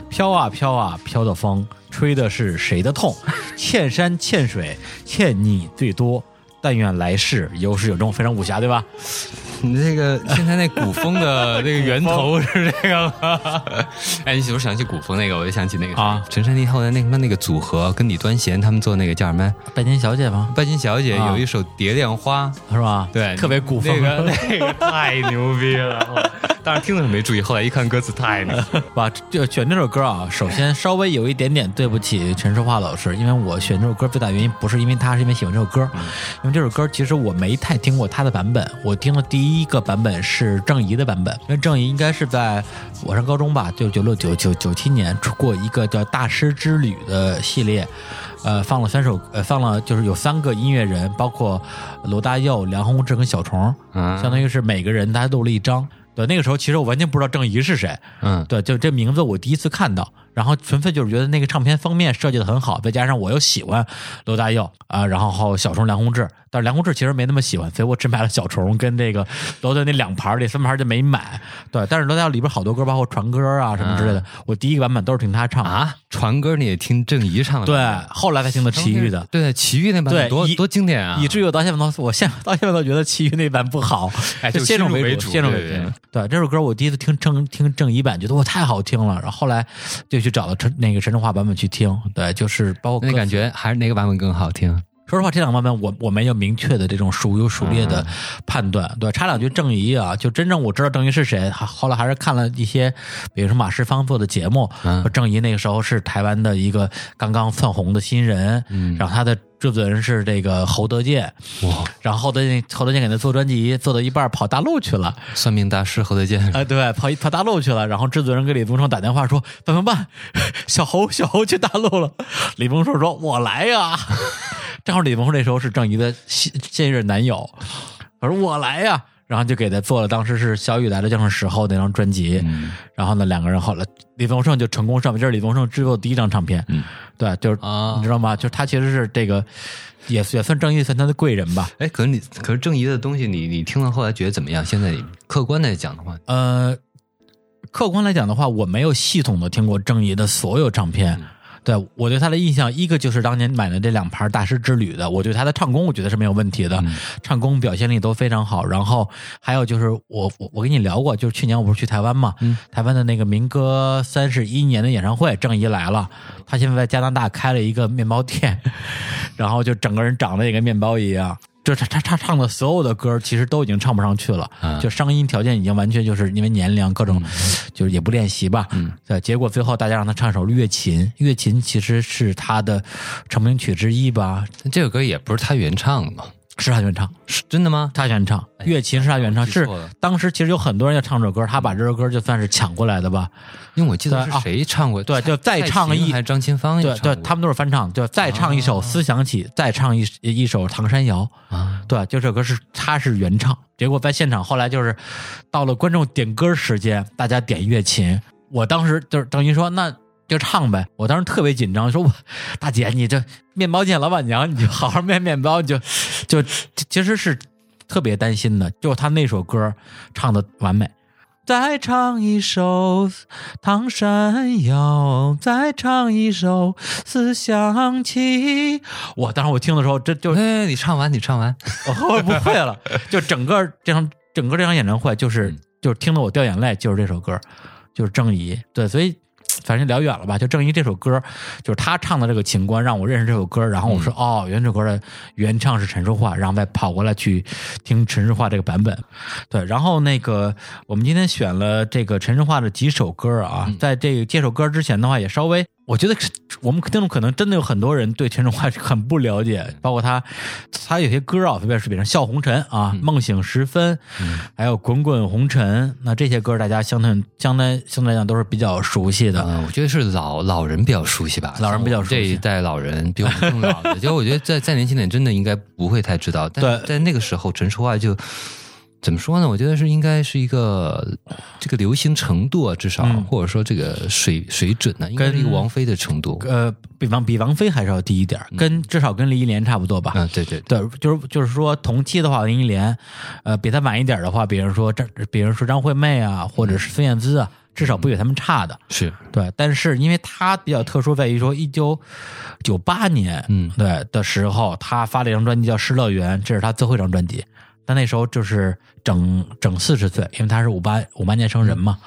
飘啊飘啊飘的风，吹的是谁的痛？欠山欠水欠你最多，但愿来世有始有终。非常武侠对吧？你这个现在那古风的 那个源头是这个吗？哎，你是不是想起古风那个？我就想起那个啊陈珊妮后来那什么那个组合，跟李端贤他们做那个叫什么？拜金小姐吗？拜金小姐啊有一首《蝶恋花》，是吧？对，特别古风。那个那个太牛逼了。我当时听的时候没注意，后来一看歌词太牛。吧，这选这首歌啊，首先稍微有一点点对不起陈淑桦老师，因为我选这首歌最大原因不是因为他，是因为喜欢这首歌，因为这首歌其实我没太听过他的版本，我听的第一个版本是郑怡的版本，因为郑怡应该是在我上高中吧，就九六九九九七年出过一个叫《大师之旅》的系列。呃，放了三首，呃，放了就是有三个音乐人，包括罗大佑、梁鸿志跟小虫，嗯相当于是每个人他录了一张。对，那个时候其实我完全不知道郑怡是谁，嗯，对，就这名字我第一次看到，然后纯粹就是觉得那个唱片封面设计的很好，再加上我又喜欢罗大佑啊，然后小虫梁宏志，但是梁宏志其实没那么喜欢，所以我只买了小虫跟这个罗大佑那两盘儿，这三盘就没买。对，但是罗大佑里边好多歌，包括传歌啊什么之类的，我第一个版本都是听他唱的。啊，传歌你也听郑怡唱的？对，后来才听的齐豫的。对，齐豫那版本对多多经典啊！以至于我到现在都，我现到现在都觉得齐豫那版不好，哎就先入为主先入为主。对这首歌，我第一次听郑听郑怡版，觉得哇太好听了，然后后来就去找到陈那个陈淑桦版本去听。对，就是包括那感觉还是哪个版本更好听？说实话，这两个版本我我没有明确的这种孰优孰劣的判断。对，插两句郑怡啊，就真正我知道郑怡是谁，后后来还是看了一些，比如说马世芳做的节目，嗯。郑怡那个时候是台湾的一个刚刚窜红的新人，嗯。然后他的制作人是这个侯德健，哇，然后侯德健侯德健给他做专辑，做到一半跑大陆去了，算命大师侯德健啊、对，跑一跑大陆去了，然后制作人给李宗盛打电话说怎么办？小侯小侯去大陆了，李宗盛说我来呀，正好李宗盛那时候是郑怡的现现任男友，我说我来呀。然后就给他做了，当时是小雨来了叫上时候那张专辑，然后呢，两个人后来李宗盛就成功上，这是李宗盛制作的第一张唱片，对，就是、啊你知道吗？就是他其实是这个也也算郑怡算他的贵人吧，哎，可是你可是郑怡的东西你，你听了后来觉得怎么样？现在客观来讲的话，呃，客观来讲的话，我没有系统的听过郑怡的所有唱片。对我对他的印象，一个就是当年买的这两盘《大师之旅》的，我对他的唱功，我觉得是没有问题的，唱功表现力都非常好。然后还有就是我我我跟你聊过，就是去年我不是去台湾嘛，台湾的那个民歌三十一年的演唱会，郑怡来了，他现在在加拿大开了一个面包店，然后就整个人长得也跟面包一样。就他他他唱的所有的歌，其实都已经唱不上去了，嗯。就声音条件已经完全就是因为年龄各种，就是也不练习吧，嗯，对，结果最后大家让他唱首《月琴》，《月琴》其实是他的成名曲之一吧，但这首歌也不是他原唱的嘛？是他原唱，是真的吗？他原唱，《乐琴》是他原唱，是当时其实有很多人要唱这首歌，他把这首歌就算是抢过来的吧，因为我记得是谁唱过？对就再唱一还是张清芳也对对，他们都是翻唱，就再唱一首《思想起》，再唱一一首《唐山谣》，啊，对，就这首歌是他是原唱，结果在现场后来就是到了观众点歌时间，大家点乐琴，我当时就是等于说那就唱呗，我当时特别紧张，说我大姐你这面包店老板娘你就好好卖面包，你就就其实是特别担心的，就他那首歌唱的完美。再唱一首《唐山谣》，再唱一首《思想起》。我当时我听的时候，这就哎，你唱完，你唱完，我后来不会了，就整个这场整个这场演唱会，就是就是听得我掉眼泪，就是这首歌，就是郑怡。对，所以反正聊远了吧，就正因这首歌，就是他唱的这个情关，让我认识这首歌。然后我说，哦，原来这首歌的原唱是陈淑桦，然后再跑过来去听陈淑桦这个版本。对，然后那个我们今天选了这个陈淑桦的几首歌啊，在这个这首歌之前的话，也稍微我觉得是我们听众可能真的有很多人对陈淑桦是很不了解，包括他，他有些歌啊，特别是比如《笑红尘》啊，梦醒时分》，还有《滚滚红尘》，那这些歌大家相对相对相对来讲都是比较熟悉的。嗯，我觉得是老老人比较熟悉吧，老人比较熟悉这一代老人比我们更老的，就我觉得再再年轻点，真的应该不会太知道。但对在那个时候，陈淑桦就怎么说呢？我觉得是应该是一个这个流行程度啊，至少、嗯或者说这个水水准呢，应该是一个王菲的程度。呃，比王比王菲还是要低一点儿，跟至少跟林忆莲差不多吧。嗯，对对对，就是就是说同期的话，林忆莲，呃，比她晚一点的话，比如说张，比如说张惠妹啊，或者是孙燕姿啊，至少不比他们差的。是对，但是因为她比较特殊，在于说一九九八年，嗯对的时候，她发了一张专辑叫《失乐园》，这是她最后一张专辑。但那时候就是整整四十岁，因为他是五八五八年生人嘛。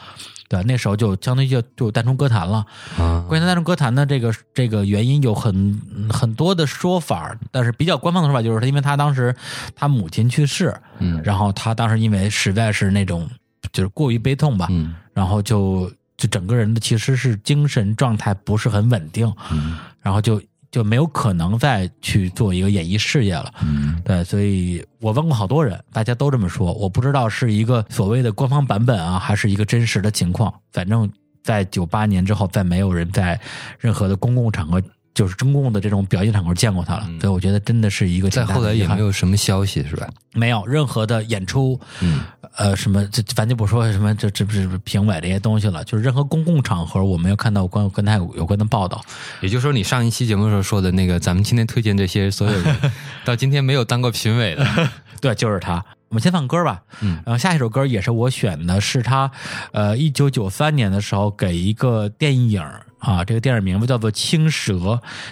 对，那时候就相当于就就淡出歌坛了。啊，关于他淡出歌坛的这个这个原因有很很多的说法，但是比较官方的说法就是他因为他当时他母亲去世，嗯然后他当时因为实在是那种就是过于悲痛吧，嗯然后就就整个人的其实是精神状态不是很稳定，嗯然后就就没有可能再去做一个演艺事业了。嗯对，所以我问过好多人，大家都这么说。我不知道是一个所谓的官方版本啊，还是一个真实的情况。反正，在九八年之后，再没有人在任何的公共场合，就是中共的这种表演场合见过他了。所以我觉得真的是一个挺再后来也没有什么消息是吧？没有任何的演出，嗯呃，什么这咱就不说什么这这不是评委这些东西了，就是任何公共场合我没有看到关跟他有有关的报道。也就是说，你上一期节目的时候说的那个，咱们今天推荐这些所有人，到今天没有当过评委的，对，就是他。我们先放歌吧，嗯然后下一首歌也是我选的，是他，呃，一九九三年的时候给一个电影啊，这个电影名字叫做《青蛇》，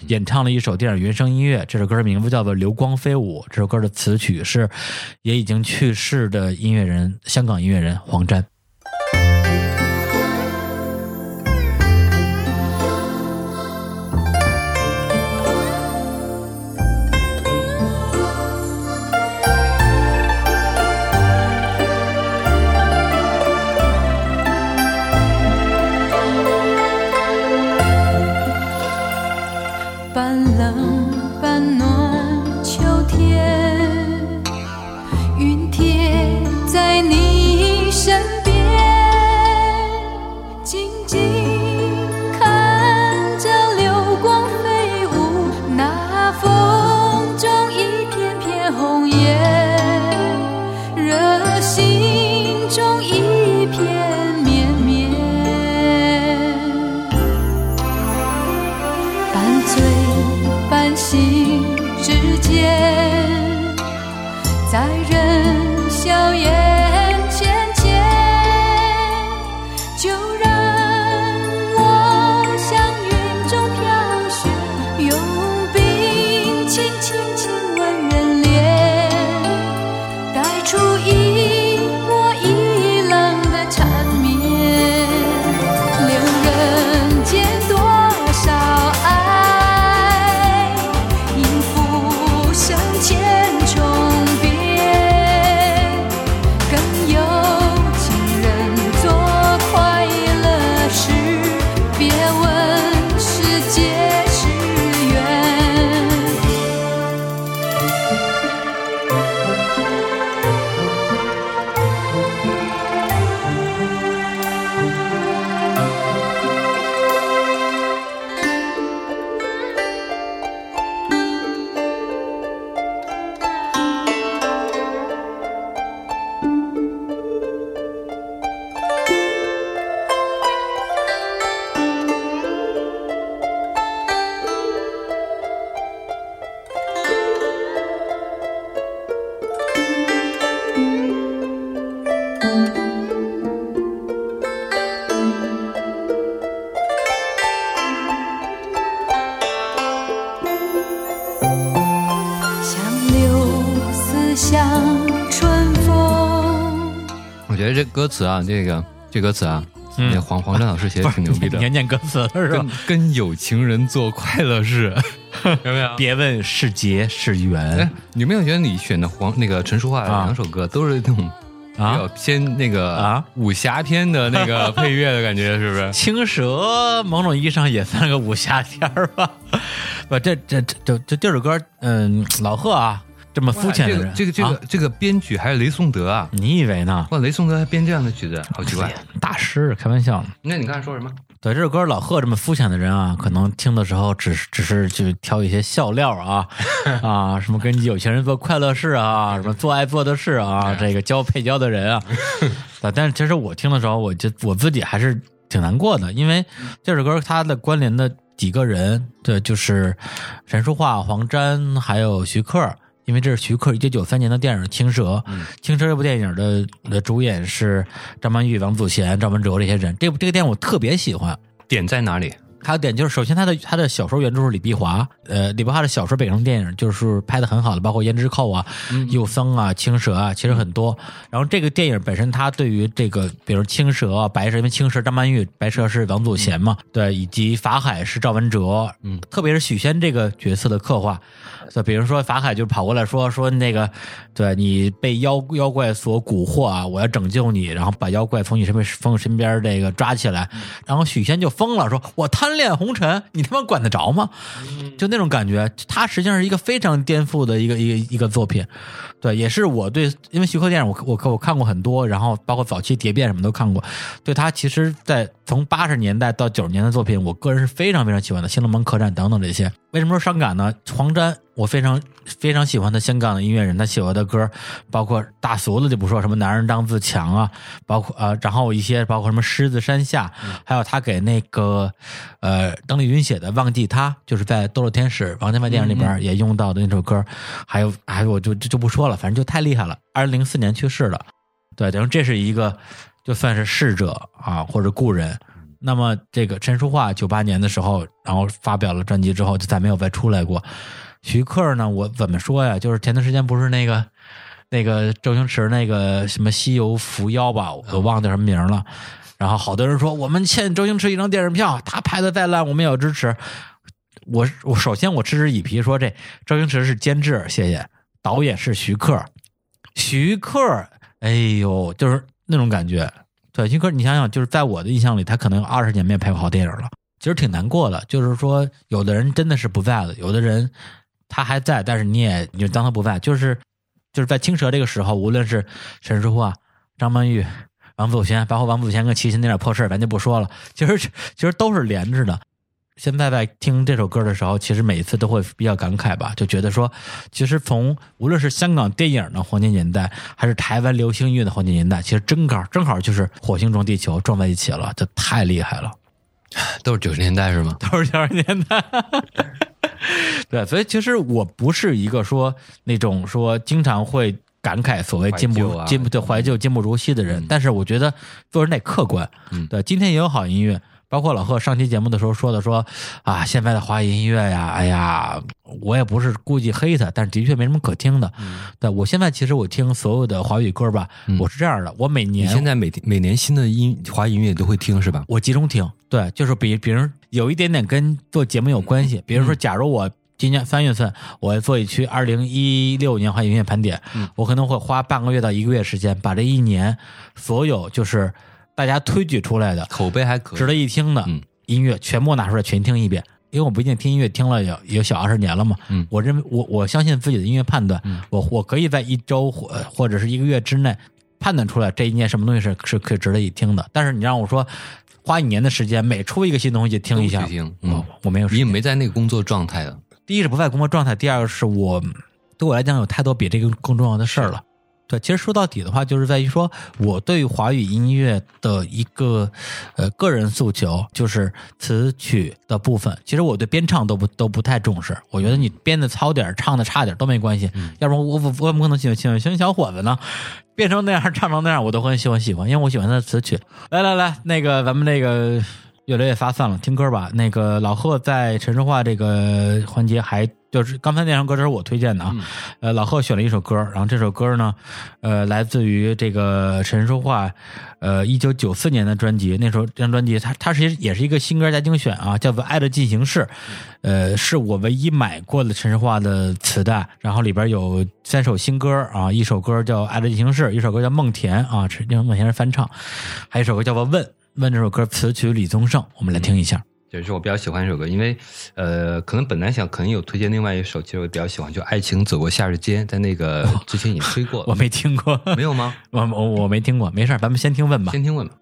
演唱了一首电影原声音乐，这首歌的名字叫做《流光飞舞》，这首歌的词曲是也已经去世的音乐人，香港音乐人黄沾。歌词啊，这个这歌词啊，嗯那黄黄沾老师写的挺牛逼的，念念歌词是吧跟？跟有情人做快乐事，有没有？别问是劫是缘哎，，你有没有觉得你选的黄那个陈淑桦啊两首歌都是那种啊有偏那个啊武侠片的那个配乐的感觉，是不是？青蛇某种意义上也算个武侠片儿吧？不，这这这这这这首歌，嗯，老贺啊，这么肤浅的人，这个这个这啊个这个编曲还是雷颂德啊！你以为呢？哇，雷颂德还编这样的曲子，好奇怪。大师，开玩笑呢。那你刚才说什么？对这首歌，老贺这么肤浅的人啊，可能听的时候只是只是就挑一些笑料啊 啊，什么跟有钱人做快乐事啊，什么做爱做的事啊，这个交配交的人啊。对 但是其实我听的时候，我就我自己还是挺难过的，因为这首歌它的关联的几个人，对，就是陈淑桦、黄沾还有徐克。因为这是徐克一九九三年的电影《青蛇》，青蛇》这部电影的的主演是张曼玉、王祖贤、赵文卓这些人。这部这个电影我特别喜欢，点在哪里？还有点就是，首先他的他的小说原著是李碧华，呃，李碧华的小说改成电影就是拍的很好的，包括《胭脂扣》啊、幼僧啊、青蛇啊，其实很多。然后这个电影本身，它对于这个，比如青蛇、啊、白蛇，因为青蛇张曼玉，白蛇是王祖贤嘛，对，以及法海是赵文哲，嗯，特别是许仙这个角色的刻画。就比如说法海就跑过来说说那个，对你被妖妖怪所蛊惑啊，我要拯救你，然后把妖怪从你身边从身边这个抓起来，然后许仙就疯了，说我贪恋红尘，你他妈管得着吗？就那种感觉，他实际上是一个非常颠覆的一个一个一个作品，对，也是我对，因为徐克电影我我我看过很多，然后包括早期蝶变什么都看过，对他其实，在从八十年代到九十年代的作品，我个人是非常非常喜欢的，《新龙门客栈》等等这些。为什么说伤感呢？黄沾，我非常非常喜欢的香港的音乐人，他写过的歌，包括大俗的就不说，什么男人当自强啊，包括呃，然后一些包括什么狮子山下，还有他给那个呃邓丽君写的《忘记他》，就是在《斗罗天使》王家卫电影里边也用到的那首歌，还有还有我就就就不说了，反正就太厉害了。二零零四年去世了，对，等于这是一个就算是逝者啊或者故人。那么这个陈淑桦九八年的时候，然后发表了专辑之后，就再没有再出来过。徐克呢，我怎么说呀？就是前段时间不是那个那个周星驰那个什么《西游伏妖》吧，我都忘掉什么名了。然后好多人说我们欠周星驰一张电影票，他拍的再烂我们也要支持。我我首先我嗤之以鼻，说这周星驰是监制，谢谢，导演是徐克，徐克，哎呦，就是那种感觉。对，徐克，你想想，就是在我的印象里，他可能有二十年没拍过好电影了，其实挺难过的。就是说，有的人真的是不在了，有的人他还在，但是你也你就当他不在。就是就是在青蛇这个时候，无论是陈淑桦、张曼玉、王祖贤，包括王祖贤跟齐秦那点破事儿，咱就不说了。其实其实都是连着的。现在在听这首歌的时候，其实每一次都会比较感慨吧，就觉得说，其实从无论是香港电影的黄金年代，还是台湾流行音乐的黄金年代，其实正好正好就是火星撞地球撞在一起了，这太厉害了，都是九十年代是吗？都是九十年代。对，所以其实我不是一个说那种说经常会感慨所谓进步进步对怀旧进不如昔的人，但是我觉得做人得客观。嗯对，今天也有好音乐，包括老贺上期节目的时候说的说啊，现在的华语音乐呀，哎呀，我也不是故意黑他，但是的确没什么可听的。嗯对，我现在其实我听所有的华语歌吧，我是这样的，我每你年现在每每年新的音华语音乐都会听是吧？我集中听，对，就是比比如有一点点跟做节目有关系，比如说，假如我今年三月份我要做一期二零一六年华语音乐盘点，我可能会花半个月到一个月时间，把这一年所有就是大家推举出来的口碑还可以，值得一听的嗯音乐全部拿出来全听一遍。因为我不一定听音乐听了有有小二十年了嘛，嗯我认为我我相信自己的音乐判断，我我可以在一周或或者是一个月之内判断出来这一年什么东西是是可以值得一听的。但是你让我说花一年的时间，每出一个新东西听一下，听嗯我我没有。你也没在那个工作状态的。第一是不在工作状态，第二个是我对我来讲有太多比这个更重要的事儿了。对，其实说到底的话，就是在于说我对于华语音乐的一个呃个人诉求，就是词曲的部分。其实我对编唱都不都不太重视，我觉得你编的糙点儿，唱的差点儿都没关系。要不然我我我怎么可能喜欢喜欢喜欢小伙子呢？变成那样，唱成那样，我都很喜欢喜欢，因为我喜欢他的词曲。来来来，那个咱们那个越来越发散了，听歌吧。那个老贺在陈淑桦这个环节还就是刚才那首歌，这是我推荐的啊。呃，老贺选了一首歌，然后这首歌呢，呃，来自于这个陈淑桦，呃，一九九四年的专辑。那时候这张专辑，它它是也是一个新歌加精选啊，叫做《爱的进行式》。呃，是我唯一买过的陈淑桦的磁带，然后里边有三首新歌啊，一首歌叫《爱的进行式》，一首歌叫《梦田》啊，是因为梦田是翻唱，还有一首歌叫做《问问》，这首歌词曲李宗盛，我们来听一下。这是我比较喜欢一首歌，因为呃，可能本来想可能有推荐另外一首，其实我比较喜欢，就《爱情走过夏日街》，在那个之前已经推过，我没听过，没有吗？我我我没听过，没事，咱们先听问吧。先听问吧。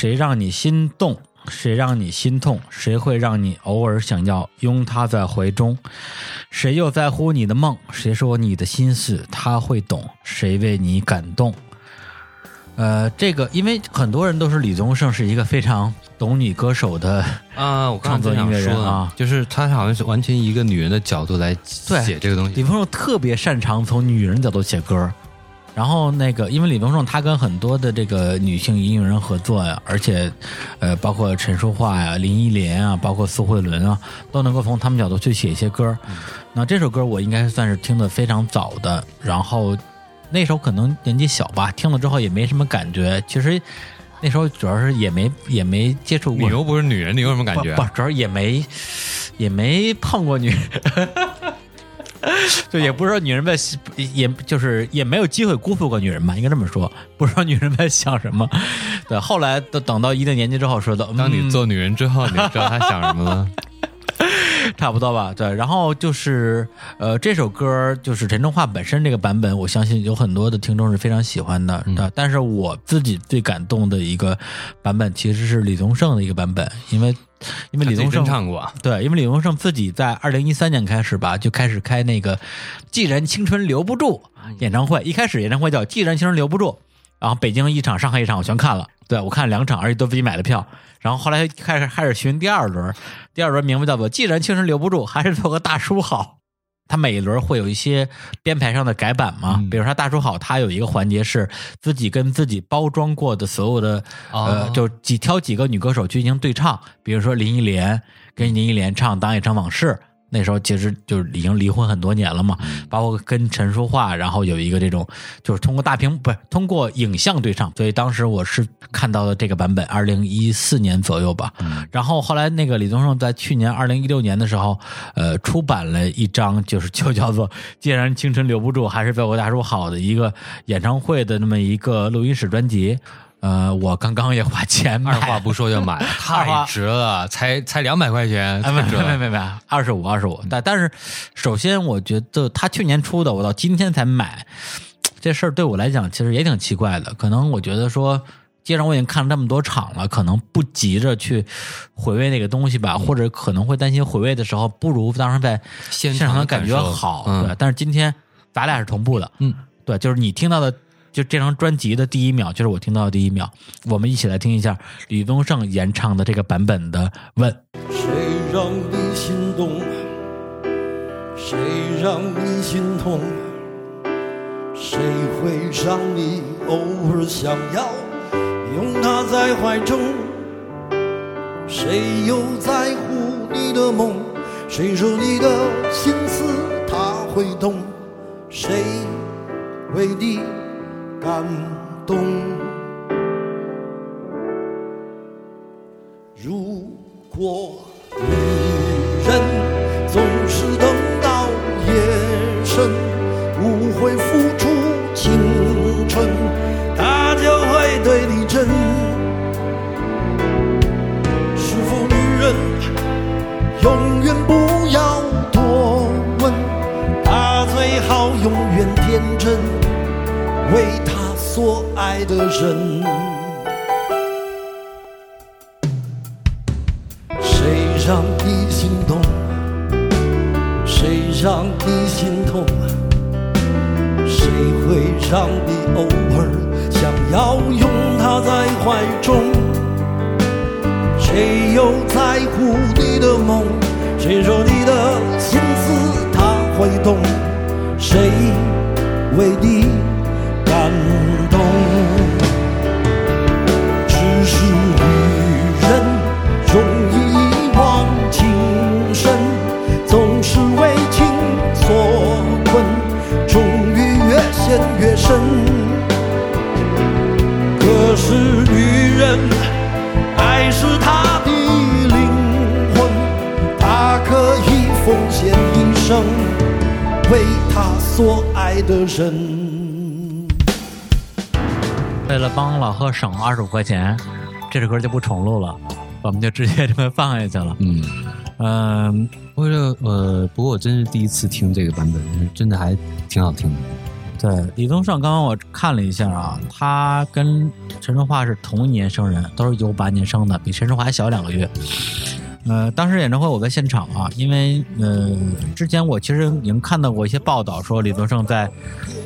谁让你心动？谁让你心痛？谁会让你偶尔想要拥他在怀中？谁又在乎你的梦？谁说你的心思他会懂？谁为你感动？呃，这个因为很多人都是李宗盛是一个非常懂女歌手的，啊，我刚才创作音乐人啊就是他好像是完全一个女人的角度来写这个东西。李宗盛特别擅长从女人角度写歌。然后那个，因为李宗盛他跟很多的这个女性音乐人合作呀，而且，呃，包括陈淑桦呀、林忆莲啊，包括苏慧伦啊，都能够从他们角度去写一些歌。那这首歌我应该算是听的非常早的，然后那时候可能年纪小吧，听了之后也没什么感觉。其实那时候主要是也没也没接触过，你又不是女人，你有什么感觉不？不，主要也没也没碰过女人，就也不是说女人在，也就是也没有机会辜负过女人吧，应该这么说。不知道女人在想什么。对，后来等等到一定年纪之后，说的，当你嗯做女人之后，你知道她想什么了。差不多吧，对。然后就是呃，这首歌就是陈忠桦本身这个版本，我相信有很多的听众是非常喜欢的。嗯，但是我自己最感动的一个版本其实是李宗盛的一个版本，因为因为李宗盛唱过，对，因为李宗盛自己在二零一三年开始吧，就开始开那个“既然青春留不住”演唱会。一开始演唱会叫“既然青春留不住”，然后北京一场、上海一场我全看了，对我看了两场，而且都自己买的票。然后后来开始开始巡第二轮，第二轮名字叫做“既然青春留不住，还是做个大叔好”。它每一轮会有一些编排上的改版嘛，嗯比如说大叔好，他有一个环节是自己跟自己包装过的所有的、哦呃，就几挑几个女歌手去进行对唱，比如说林忆莲跟林忆莲唱《当一场往事》。那时候其实就是已经离婚很多年了嘛，包括跟陈淑桦，然后有一个这种就是通过大屏不是通过影像对唱，所以当时我是看到了这个版本，二零一四年左右吧。然后后来那个李宗盛在去年二零一六年的时候，呃，出版了一张就是就叫做《既然青春留不住，还是被我大叔好》的一个演唱会的那么一个录音室专辑。呃，我刚刚也花钱买二话不说就买了，太值了，才才两百块钱，啊，没。没没没没，二十五二十五。但但是，首先我觉得他去年出的，我到今天才买，这事儿对我来讲其实也挺奇怪的。可能我觉得说，既然我已经看了这么多场了，可能不急着去回味那个东西吧，或者可能会担心回味的时候不如当时在现现场的感觉好。嗯对，但是今天咱俩是同步的，嗯，对，就是你听到的。就这张专辑的第一秒，就是我听到的第一秒。我们一起来听一下李宗盛演唱的这个版本的《问》。谁让你心动？谁让你心痛？谁会让你偶尔想要拥他在怀中？谁又在乎你的梦？谁说你的心思他会懂？谁为你感动？如果女人爱的人。省二十五块钱，这首歌就不重录了，我们就直接这么放下去了。嗯，嗯，我觉得呃，不过我真是第一次听这个版本，真的还挺好听的。对，李宗盛，刚刚我看了一下啊，他跟陈淑桦是同一年生人，都是九八年生的，比陈淑桦还小两个月。呃，当时演唱会我在现场啊，因为呃，之前我其实已经看到过一些报道，说李宗盛在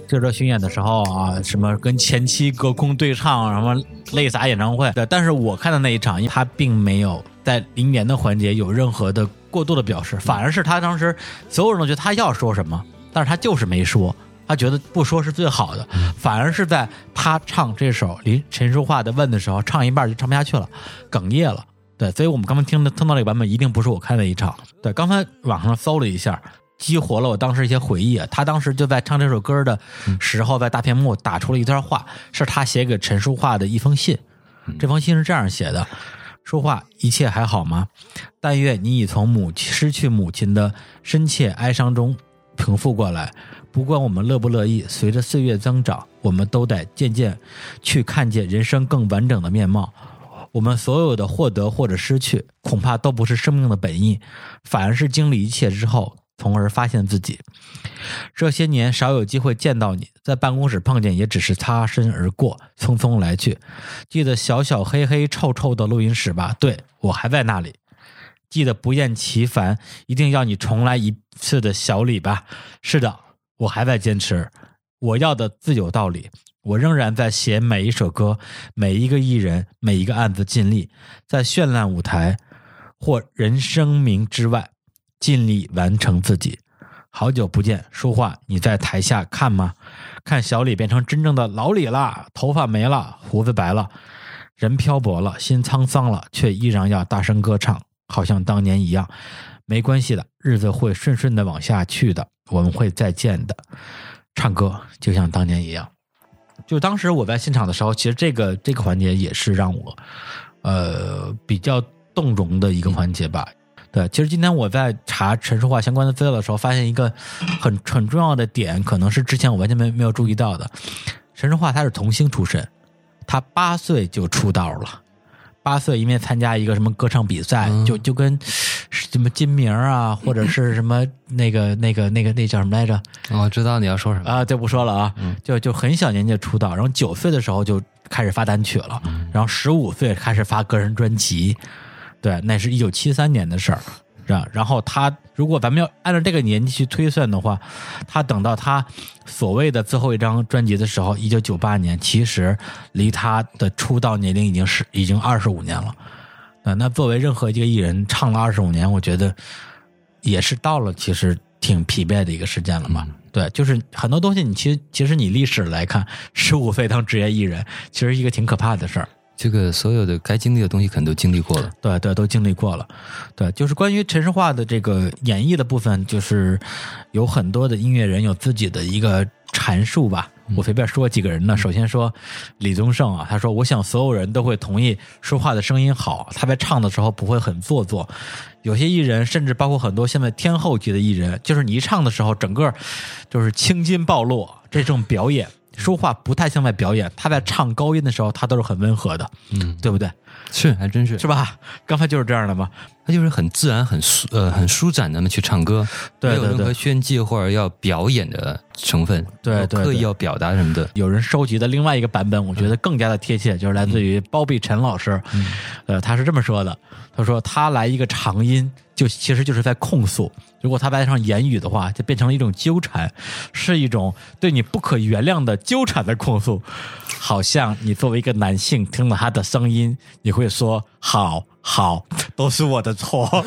这周巡演的时候啊，什么跟前妻隔空对唱，什么泪洒演唱会。对，但是我看的那一场，他并没有在临演的环节有任何的过度的表示，反而是他当时所有人都觉得他要说什么，但是他就是没说。他觉得不说是最好的，反而是在他唱这首离陈淑桦的《问》的时候，唱一半就唱不下去了，哽咽了。对，所以我们刚刚听的听到这个版本，一定不是我看的一场。对，刚才网上搜了一下，激活了我当时一些回忆啊。他当时就在唱这首歌的时候，在大屏幕打出了一段话，是他写给陈淑桦的一封信。这封信是这样写的：淑桦，一切还好吗？但愿你已从母亲失去母亲的深切哀伤中平复过来。不管我们乐不乐意，随着岁月增长，我们都得渐渐去看见人生更完整的面貌。我们所有的获得或者失去，恐怕都不是生命的本意，反而是经历一切之后，从而发现自己。这些年少有机会见到你，在办公室碰见也只是擦身而过，匆匆来去。记得小小黑黑臭臭的录音室吧？对我还在那里。记得不厌其烦，一定要你重来一次的小李吧？是的，我还在坚持。我要的自有道理。我仍然在写每一首歌，每一个艺人，每一个案子，尽力在绚烂舞台或人生名之外，尽力完成自己。好久不见，说话你在台下看吗？看小李变成真正的老李了，头发没了，胡子白了，人漂泊了，心沧桑了，却依然要大声歌唱，好像当年一样。没关系的，日子会顺顺的往下去的，我们会再见的。唱歌就像当年一样。就当时我在现场的时候，其实这个这个环节也是让我呃比较动容的一个环节吧。对，其实今天我在查陈淑桦相关的资料的时候，发现一个很很重要的点，可能是之前我完全没没有注意到的。陈淑桦她是童星出身，她八岁就出道了。八岁因为参加一个什么歌唱比赛，就就跟什么金明啊，或者是什么那个那个那个那叫什么来着？哦，知道你要说什么。啊，就不说了啊，就就很小年纪出道，然后九岁的时候就开始发单曲了，然后十五岁开始发个人专辑，对，那是一九七三年的事儿，是吧？然后他如果咱们要按照这个年纪去推算的话，他等到他所谓的最后一张专辑的时候，一九九八年，其实离他的出道年龄已经是已经二十五年了。啊，那作为任何一个艺人唱了二十五年，我觉得也是到了其实挺疲惫的一个时间了嘛。对，就是很多东西，你其实其实你历史来看，十五岁当职业艺人，其实是一个挺可怕的事儿。这个所有的该经历的东西，可能都经历过了。对对，都经历过了。对，就是关于陈淑桦的这个演绎的部分，就是有很多的音乐人有自己的一个阐述吧。我随便说几个人呢。首先说李宗盛啊，他说：“我想所有人都会同意，说话的声音好，他在唱的时候不会很做作。有些艺人，甚至包括很多现在天后级的艺人，就是你一唱的时候，整个就是青筋暴露，这种表演。”说话不太像在表演，他在唱高音的时候，他都是很温和的，嗯，对不对？是，还真是是吧？刚才就是这样的嘛，他就是很自然、很舒呃很舒展的去唱歌，对没有任何炫技或者要表演的成分，对对对刻意要表达什么的。有人收集的另外一个版本，我觉得更加的贴切，就是来自于包碧晨老师，呃，他是这么说的，他说他来一个长音，就其实就是在控诉，如果他来上言语的话，就变成了一种纠缠，是一种对你不可原谅的纠缠的控诉，好像你作为一个男性听了他的声音，你会说好好，都是我的错。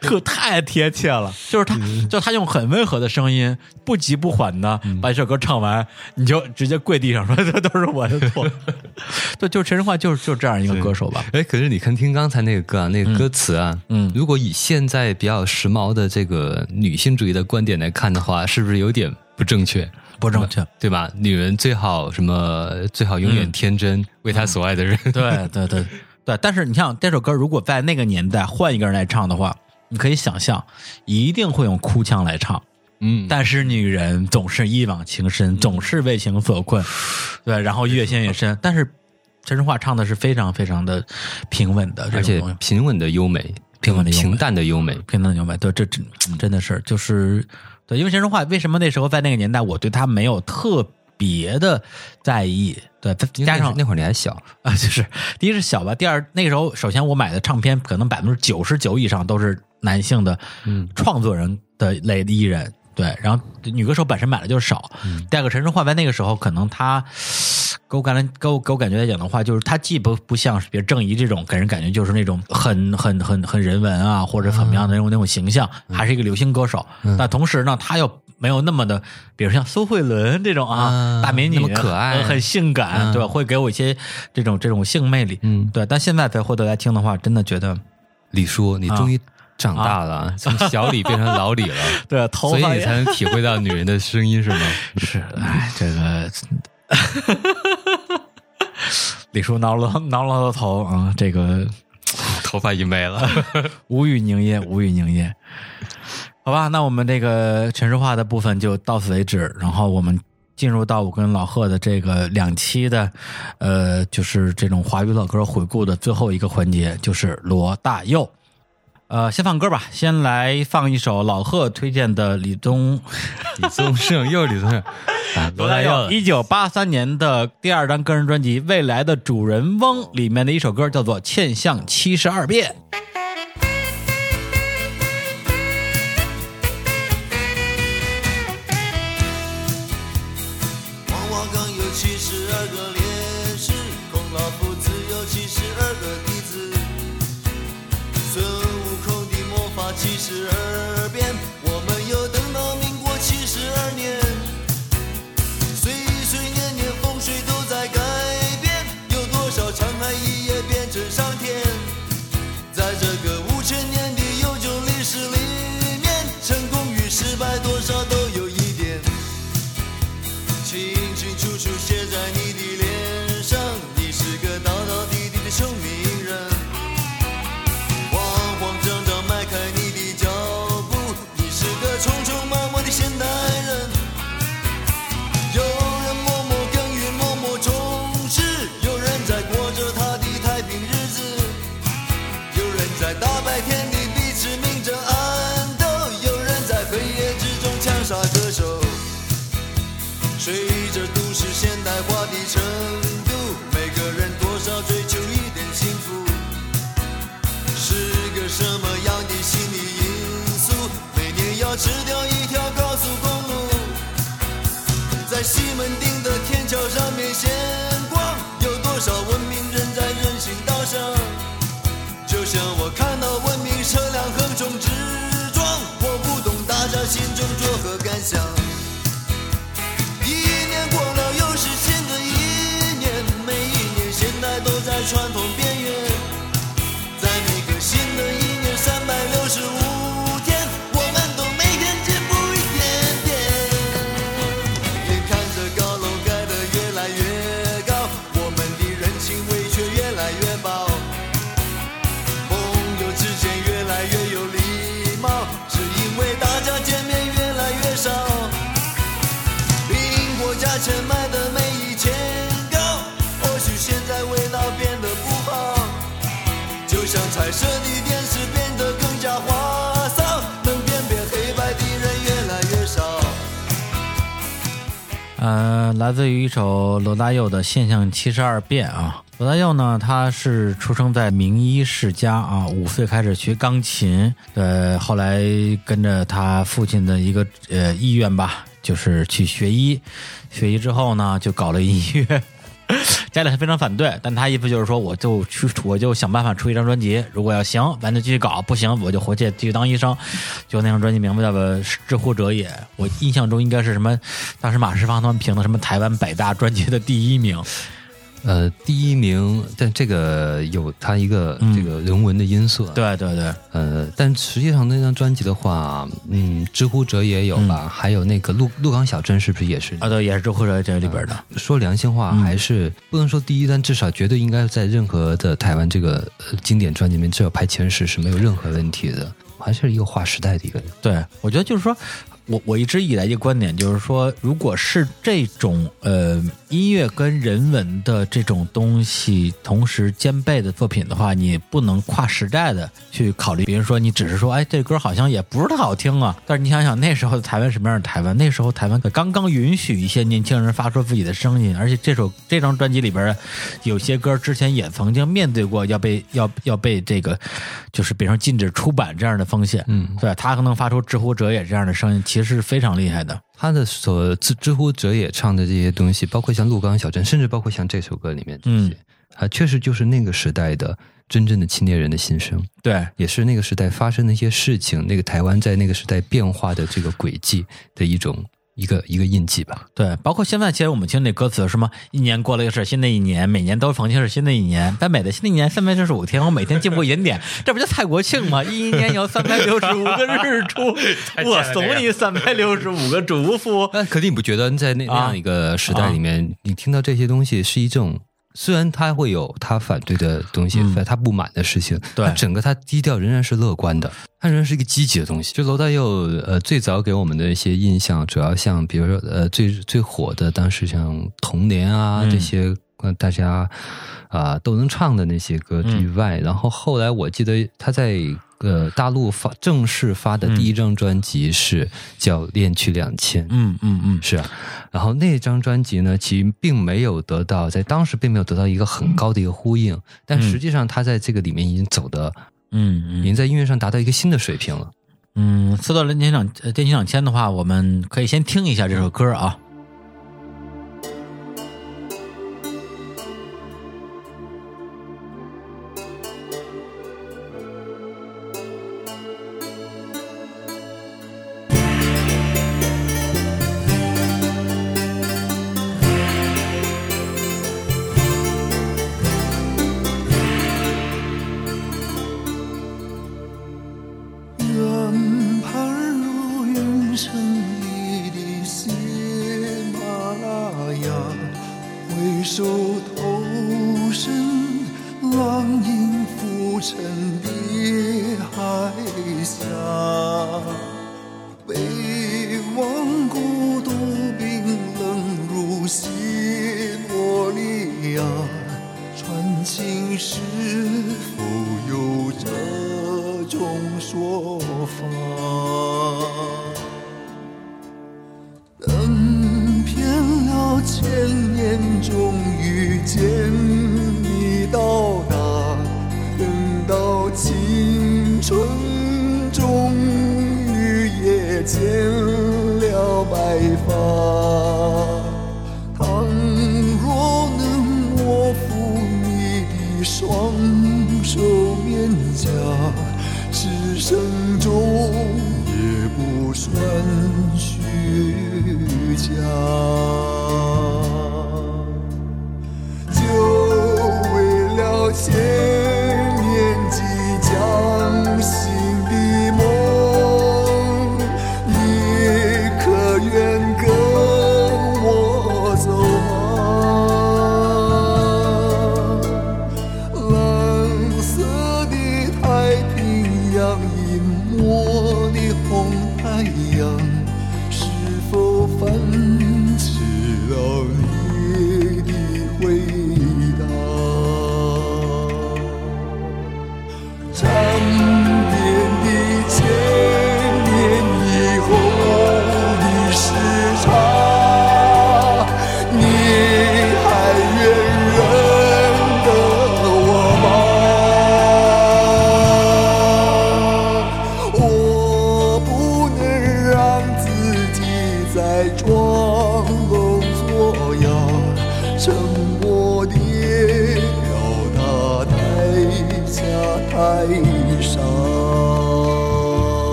特太贴切了，就是他，就他用很温和的声音，不急不缓的把这首歌唱完，你就直接跪地上说 这都是我的错。对，就是陈淑桦就是就这样一个歌手吧。哎，可是你看听刚才那个歌啊，那个歌词啊，嗯如果以现在比较时髦的这个女性主义的观点来看的话，是不是有点不正确？不正确，对吧？女人最好什么？最好永远天真，为她所爱的人。对对对 对。但是你像这首歌，如果在那个年代换一个人来唱的话，你可以想象，一定会用哭腔来唱。嗯，但是女人总是一往情深，总是为情所困，对，然后越陷越深。但是陈淑桦唱的是非常非常的平稳的，而且平稳的优美，平稳的优美平淡的优美。平淡的优美，对，这真真的是就是对，因为陈淑桦为什么那时候在那个年代，我对他没有特别的在意，对，再加上那会儿你还小，啊，就是第一是小吧，第二那个时候，首先我买的唱片可能百分之九十九以上都是男性的嗯。创作人的类的艺人，对，然后女歌手本身买的就少。第二个，陈淑桦在那个时候，可能他给我感觉给我给我感觉来讲的话，就是他既不不像是比如郑怡这种给人感觉就是那种很很很很人文啊，或者怎么样的那种那种形象，还是一个流行歌手。但同时呢，他又没有那么的，比如像苏慧伦这种啊，啊大美女，那么可爱很很性感，嗯对吧？会给我一些这种这种性魅力，嗯对。但现在再回头来听的话，真的觉得，李叔，你终于长大了，啊从小李变成老李了，对头发所以你才能体会到女人的声音，是吗？是，哎，这个李叔挠了挠了挠头啊，这个 头发已没了。无语凝噎，无语凝噎。好吧，那我们这个城市化的部分就到此为止，然后我们进入到我跟老贺的这个两期的，呃，就是这种华语老歌回顾的最后一个环节，就是罗大佑。呃，先放歌吧，先来放一首老贺推荐的李宗。李宗盛又是李宗盛，啊，罗大佑。一九八三年的第二张个人专辑《未来的主人翁》里面的一首歌叫做《欠相七十二变》。我吃掉一条高速公路，在西门町的天桥上面闲逛，有多少文明人在人行道上？就像我看到文明车辆横冲直撞，我不懂大家心中苹果价钱卖的没以前高，或许现在味道变得不好。就像彩色的电视变得更加花哨，能辨别黑白的人越来越少。呃，来自于一首罗大佑的《现象七十二变》啊。罗大佑呢，他是出生在名医世家啊，五岁开始学钢琴，呃，后来跟着他父亲的一个呃意愿吧，就是去学医。学习之后呢，就搞了音乐。家里还非常反对，但他意思就是说，我就去，我就想办法出一张专辑。如果要行，咱就继续搞；不行，我就回去继续当医生。就那张专辑名字叫做《知乎者也》，我印象中应该是什么？当时马世芳他们评的什么台湾百大专辑的第一名。呃，第一名，但这个有它一个嗯这个人文的因素。，对对对，呃，但实际上那张专辑的话，嗯，知乎者也有吧，还有那个鹿鹿港小镇是不是也是？啊对，也是《知乎者》这里边的。说良心话，还是不能说第一，但至少绝对应该在任何的台湾这个呃经典专辑里面，至少排前十是没有任何问题的。还是一个划时代的一个人。对，我觉得就是说，我我一直以来一个观点就是说，如果是这种呃音乐跟人文的这种东西同时兼备的作品的话，你不能跨时代的去考虑。比如说，你只是说，哎，这歌好像也不是太好听啊。但是你想想，那时候的台湾什么样的台湾？那时候台湾刚刚允许一些年轻人发出自己的声音，而且这首这张专辑里边有些歌之前也曾经面对过要被要 要被这个就是比如说禁止出版这样的风险。嗯对他可能发出知乎者也这样的声音，其实是非常厉害的。他的所知知乎者也唱的这些东西，包括像鹿港小镇，甚至包括像这首歌里面这些，啊，确实就是那个时代的真正的青年人的心声，对，也是那个时代发生的一些事情，那个台湾在那个时代变化的这个轨迹的一种一个一个印记吧。对，包括现在，其实我们听那歌词，什么一年过了就是新的一年，每年都逢庆是新的一年，但每的新的一年三百六十五天，我每天进步一点点，这不就蔡国庆吗？一年有三百六十五个日出，我送你三百六十五个祝福。那肯定你不觉得在那那啊样一个时代里面，你听到这些东西是一种。虽然他会有他反对的东西，嗯。他不满的事情，对。他整个他低调仍然是乐观的，他仍然是一个积极的东西。就罗大佑，呃，最早给我们的一些印象，主要像比如说，呃，最最火的当时像《童年》啊、嗯。这些，呃，大家啊、都能唱的那些歌之嗯。外，然后后来我记得他在呃大陆发正式发的第一张专辑是叫《恋曲两千》，嗯嗯嗯，是啊，然后那张专辑呢，其实并没有得到在当时并没有得到一个很高的一个呼应，但实际上他在这个里面已经走的，嗯嗯。已经在音乐上达到一个新的水平了。嗯，说到恋曲两呃电曲两千的话，我们可以先听一下这首歌啊。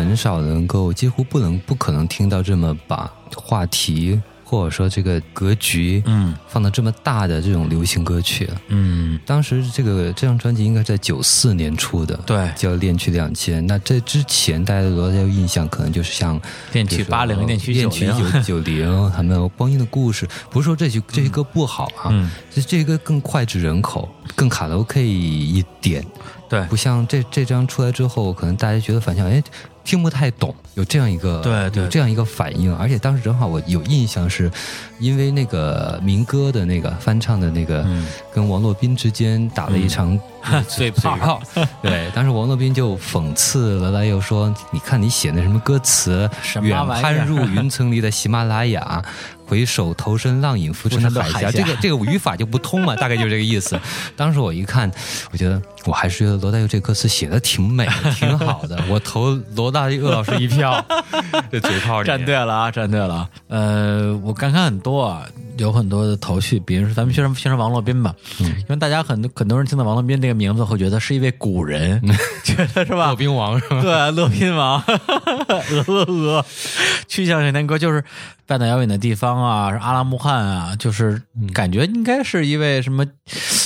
很少能够，几乎不能、不可能听到这么把话题或者说这个格局，嗯放到这么大的这种流行歌曲。嗯，当时这个这张专辑应该在九四年出的，对叫《恋曲两千》。那这之前大家对罗大佑印象可能就是像恋曲比如说80恋曲恋曲90九九零，还有《光阴的故事》。不是说这些这些歌不好啊，嗯这这个更脍炙人口，更卡拉 OK 一点。对不像这这张出来之后，可能大家觉得反响，哎，听不太懂，有这样一个对对有这样一个反应。而且当时正好我有印象是，因为那个民歌的那个翻唱的那个，嗯跟王洛宾之间打了一场 嘴嘴炮炮。对，当时王洛宾就讽刺罗大佑说：“你看你写的什么歌词，远攀入云层里的喜马拉雅。”回首投身浪影浮沉的海峡，浮沉的海峡这个这个语法就不通嘛，大概就是这个意思。当时我一看，我觉得我还是觉得罗大佑这歌词写的挺美的，挺好的，我投罗大佑老师一票。这嘴炮站对了啊，站对了啊。呃，我感慨很多啊，有很多的头绪，比如说咱们先说先说王洛宾吧，因为大家很多很多人听到王洛宾这个名字会觉得是一位古人，觉得是吧骆？宾王是吧？对，乐宾王，鹅鹅鹅，去向水天歌就是半岛遥远的地方啊，阿拉木汗啊，就是感觉应该是一位什么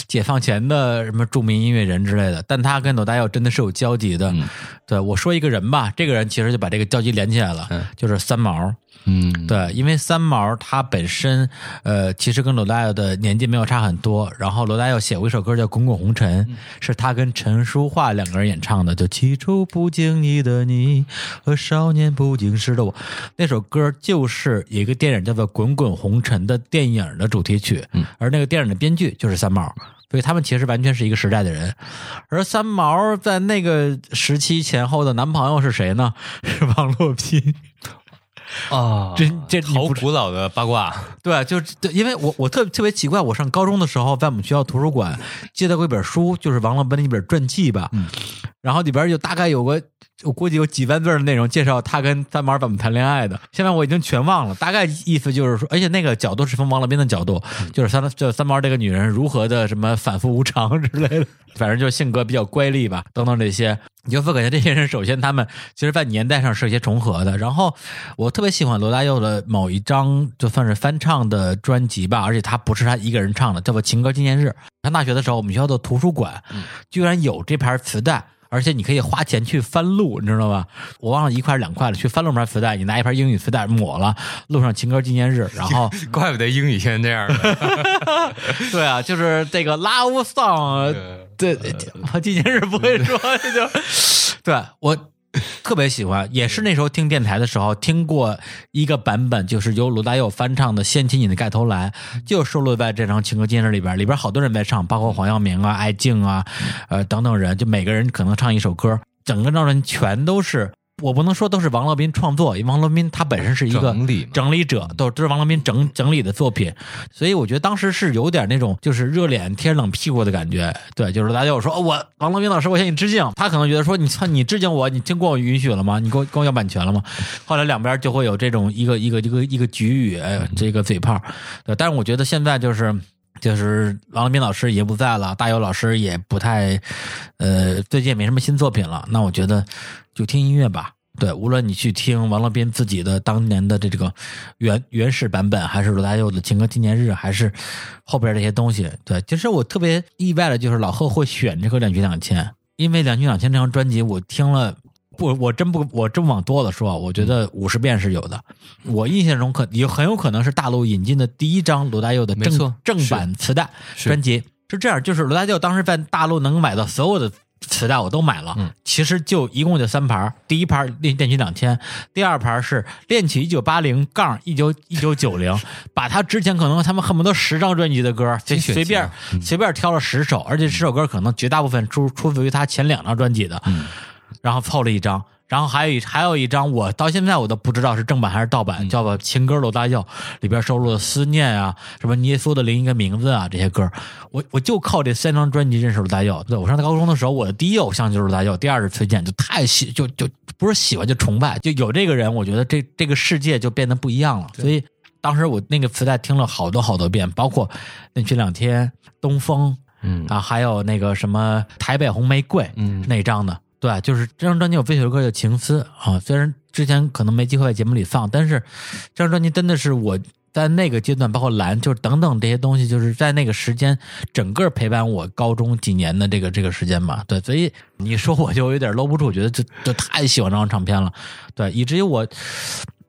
解放前的什么著名音乐人之类的，但他跟罗大佑真的是有交集的。对我说一个人吧，这个人其实就把这个交集连起来了，就是三毛。嗯，对，因为三毛他本身，呃，其实跟罗大佑的年纪没有差很多。然后罗大佑写过一首歌叫《滚滚红尘》，是他跟陈淑桦两个人演唱的，就起初不经意的你和少年不经事的我。那首歌就是一个电影叫做《滚滚红尘》的电影的主题曲，而那个电影的编剧就是三毛。所以他们其实完全是一个时代的人，而三毛在那个时期前后的男朋友是谁呢？是王洛宾。啊，这这你好古老的八卦。对，就是对，因为我我特特别奇怪，我上高中的时候在我们学校图书馆借到过一本书，就是王洛宾的一本传记吧，然后里边就大概有个我估计有几万字的内容介绍他跟三毛怎么谈恋爱的，现在我已经全忘了，大概意思就是说，而且那个角度是从王洛宾的角度，就是三就三毛这个女人如何的什么反复无常之类的，反正就是性格比较乖戾吧，等等这些。你就会感觉这些人，首先他们其实，在年代上是有些重合的。然后，我特别喜欢罗大佑的某一张，就算是翻唱的专辑吧，而且他不是他一个人唱的，叫做《情歌纪念日》。上大学的时候，我们学校的图书馆居然有这盘磁带。而且你可以花钱去翻录，你知道吧？我忘了一块两块了，去翻录盘磁带，你拿一盘英语磁带抹了，录上情歌纪念日，然后 怪不得英语现在这样的。对啊，就是这个 love song，对，我纪念日不会说，这就对我特别喜欢，也是那时候听电台的时候听过一个版本，就是由罗大佑翻唱的《掀起你的盖头来》，就收录在这张情歌纪念日里边，里边好多人在唱，包括黄耀明啊、艾静啊，呃等等人，就每个人可能唱一首歌，整个张专辑全都是。我不能说都是王洛宾创作，因为王洛宾他本身是一个整理整理者，都都是王洛宾整整理的作品，所以我觉得当时是有点那种就是热脸贴冷屁股的感觉。对，就是大家有说、哦我王洛宾老师，我向你致敬，他可能觉得说你操你致敬我，你经过我允许了吗？你给我跟我要版权了吗？后来两边就会有这种一个一个一个一个局语，哎，这个嘴炮。对，但是我觉得现在就是。就是王乐斌老师也不在了，大友老师也不太，呃，最近也没什么新作品了。那我觉得就听音乐吧。对，无论你去听王乐斌自己的当年的这这个原原始版本，还是罗大佑的情歌纪念日，还是后边这些东西，对，其实我特别意外的就是老贺会选这个两局两千，因为两局两千这张专辑我听了。不，我真不，我真不往多了说，我觉得五十遍是有的。我印象中可也很有可能是大陆引进的第一张罗大佑的正正版磁带专辑。是这样，就是罗大佑当时在大陆能买到所有的磁带，我都买了。嗯其实就一共就三盘儿，第一盘练练曲两千，第二盘是练曲一九八零杠一九一九九零，把他之前可能他们恨不得十张专辑的歌随随便嗯随便挑了十首，而且十首歌可能绝大部分出出自于他前两张专辑的，嗯然后凑了一张。然后还有一还有一张，我到现在我都不知道是正版还是盗版，叫做《情歌罗大佑》，里边收录了《思念》啊，什么《耶稣的另一个名字》啊这些歌。我我就靠这三张专辑认识罗大佑。对我上高中的时候，我的第一偶像就是罗大佑，第二是崔健，就太喜就就不是喜欢就崇拜，就有这个人，我觉得这这个世界就变得不一样了。所以当时我那个磁带听了好多好多遍，包括《那这两天》《东风》，嗯啊，还有那个什么《台北红玫瑰》，嗯那张的，对，就是这张专辑有这首歌叫《情思》啊，虽然之前可能没机会在节目里放，但是这张专辑真的是我在那个阶段，包括蓝，就是等等这些东西，就是在那个时间整个陪伴我高中几年的这个这个时间吧，对，所以你说我就有点搂不住，我觉得就就太喜欢这张唱片了，对，以至于我。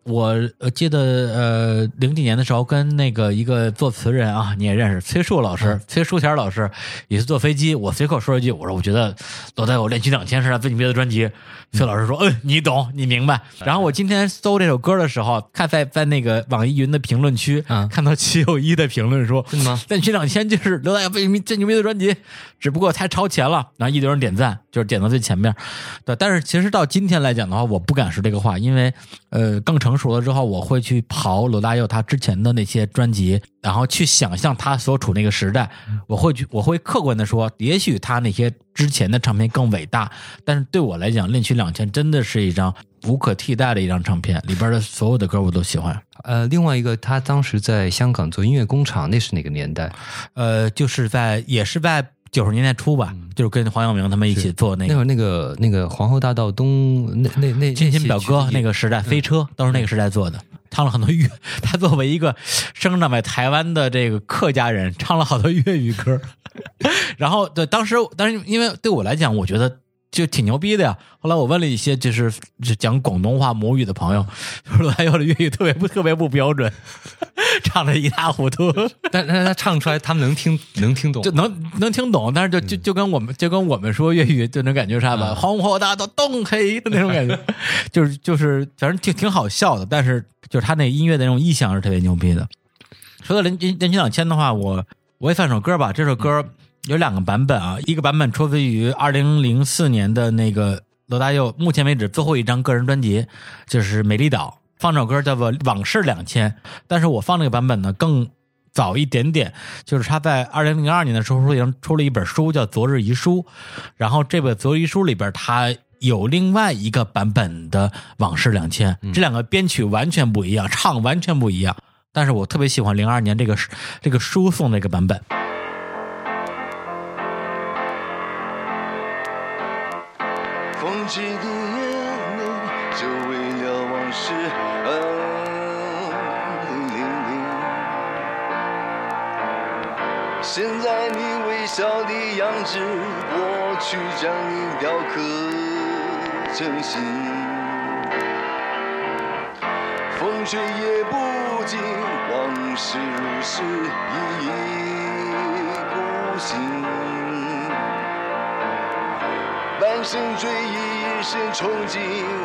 我呃记得呃零几年的时候跟那个一个作词人啊你也认识崔树老师，崔树田老师也是坐飞机，我随口说一句，我说我觉得罗大佑练曲两千是他最牛逼的专辑。崔老师说，嗯，你懂，你明白。然后我今天搜这首歌的时候，看在在那个网易云的评论区，嗯看到齐友一的评论说，真的吗练曲两千就是刘大爷最牛逼最牛逼的专辑，只不过太超前了。然后一堆人点赞，就是点到最前面。对，但是其实到今天来讲的话，我不敢说这个话，因为呃，更成熟了之后，我会去刨罗大佑他之前的那些专辑，然后去想象他所处那个时代，我会去，我会客观的说，也许他那些之前的唱片更伟大，但是对我来讲，《恋曲两千》真的是一张无可替代的一张唱片，里边的所有的歌我都喜欢。呃，另外一个，他当时在香港做音乐工厂，那是哪个年代？呃，就是在也是在九十年代初吧，就是跟黄耀明他们一起做那个那会儿那个那个皇后大道东那那那亲亲表哥那个个时代，飞车都是那个时代做的，唱了很多粤。他作为一个生长在台湾的这个客家人，唱了好多粤语歌。然后对，当时当时因为对我来讲，我觉得。就挺牛逼的呀！后来我问了一些就是就讲广东话母语的朋友，说罗大佑的粤语特别不特别不标准，唱的一塌糊涂。但但是他唱出来，他们能听能听懂就，能能听懂，但是就就就跟我们就跟我们说粤语就能感觉啥吧，嗯黄河大道东黑的那种感觉，就是就是反正挺挺好笑的，但是就是他那音乐的那种意象是特别牛逼的。说到林林林曲两千的话，我我也放首歌吧，这首歌有两个版本啊，一个版本出自于二零零四年的那个罗大佑目前为止最后一张个人专辑，就是《美丽岛》，放这首歌叫做《往事两千》，但是我放这个版本呢更早一点点，就是他在二零零二年的时候出出了一本书叫《昨日遗书》，然后这本《昨日遗书》里边他有另外一个版本的《往事两千》，这两个编曲完全不一样，唱完全不一样，但是我特别喜欢零二年这个这个书送那个版本。样子，过去将你雕刻成形。风吹也不尽，往事如是，一意孤行。半生追忆一生憧憬，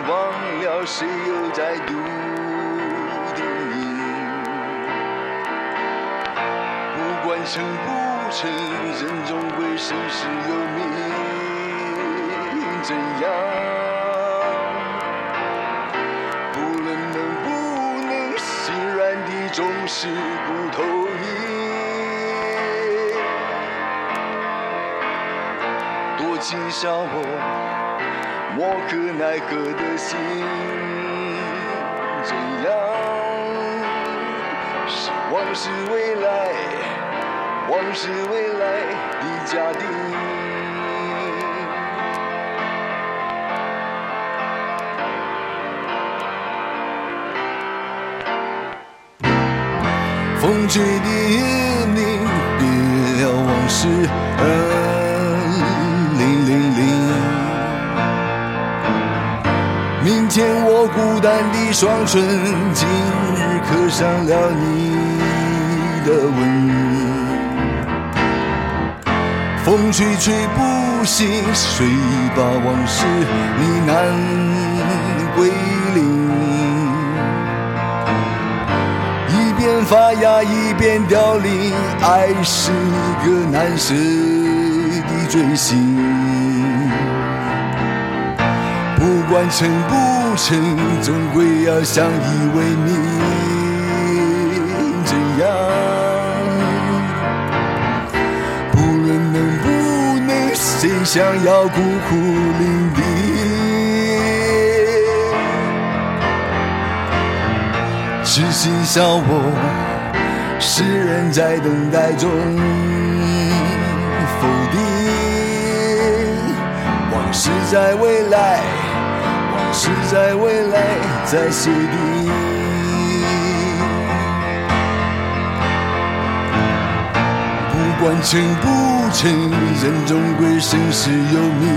忘了谁又在笃定你。不管成不成，人终归生死有命，怎样？不论能不能，心软的总是骨头硬。多情笑我莫可奈何的心，怎样？是往事未来，往事未来的家庭。风吹的你，别了往事，二零零零。明天我孤单的双唇，今日刻上了你的吻。风吹吹不醒，谁把往事呢喃归零？一边发芽一边凋零，爱是一个难舍的追寻。不管成不成，总归要相依为命。怎样？谁想要孤苦伶仃？痴心笑我，世人在等待中否定，往事在未来，往事在未来在写定。管成不成，人终归生死有命，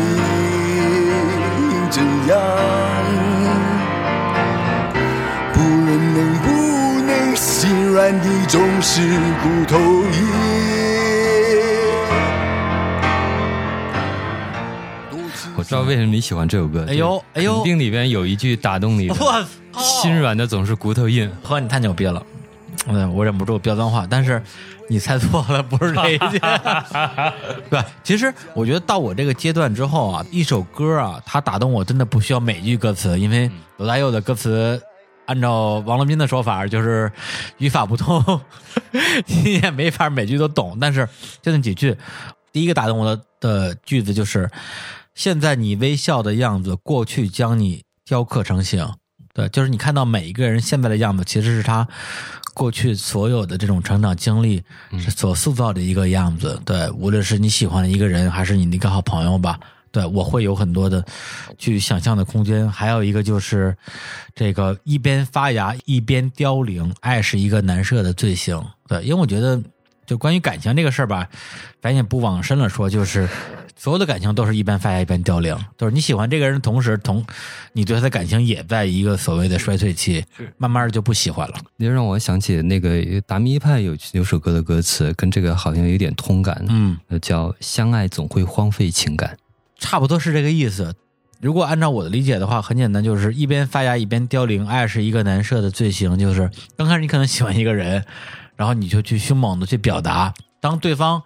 怎样？不论能不能，心软的总是骨头硬。我知道为什么你喜欢这首歌。哎呦哎呦肯定里边有一句打动你的。我心软的总是骨头硬。呵，你太牛逼了！嗯，我忍不住飙脏话，但是你猜错了，不是这一句。对，其实我觉得到我这个阶段之后啊，一首歌啊，它打动我真的不需要每句歌词，因为罗大佑的歌词，按照王洛宾的说法，就是 语法不通，你也没法每句都懂。但是就那几句，第一个打动我的的句子就是：“现在你微笑的样子，过去将你雕刻成形。”对，就是你看到每一个人现在的样子，其实是他过去所有的这种成长经历是所塑造的一个样子。对，无论是你喜欢的一个人，还是你的一个好朋友吧，对我会有很多的去想象的空间。还有一个就是这个一边发芽一边凋零，爱是一个难赦的罪行。对，因为我觉得就关于感情这个事儿吧，咱也不往深了说，就是所有的感情都是一边发芽一边凋零，就是你喜欢这个人的同时，同你对他的感情也在一个所谓的衰退期，慢慢的就不喜欢了。你让我想起那个达米一派有有首歌的歌词，跟这个好像有点通感，嗯，呃叫“相爱总会荒废情感差不多是这个意思。如果按照我的理解的话，很简单，就是一边发芽一边凋零，爱是一个难赦的罪行。就是刚开始你可能喜欢一个人，然后你就去凶猛的去表达，当对方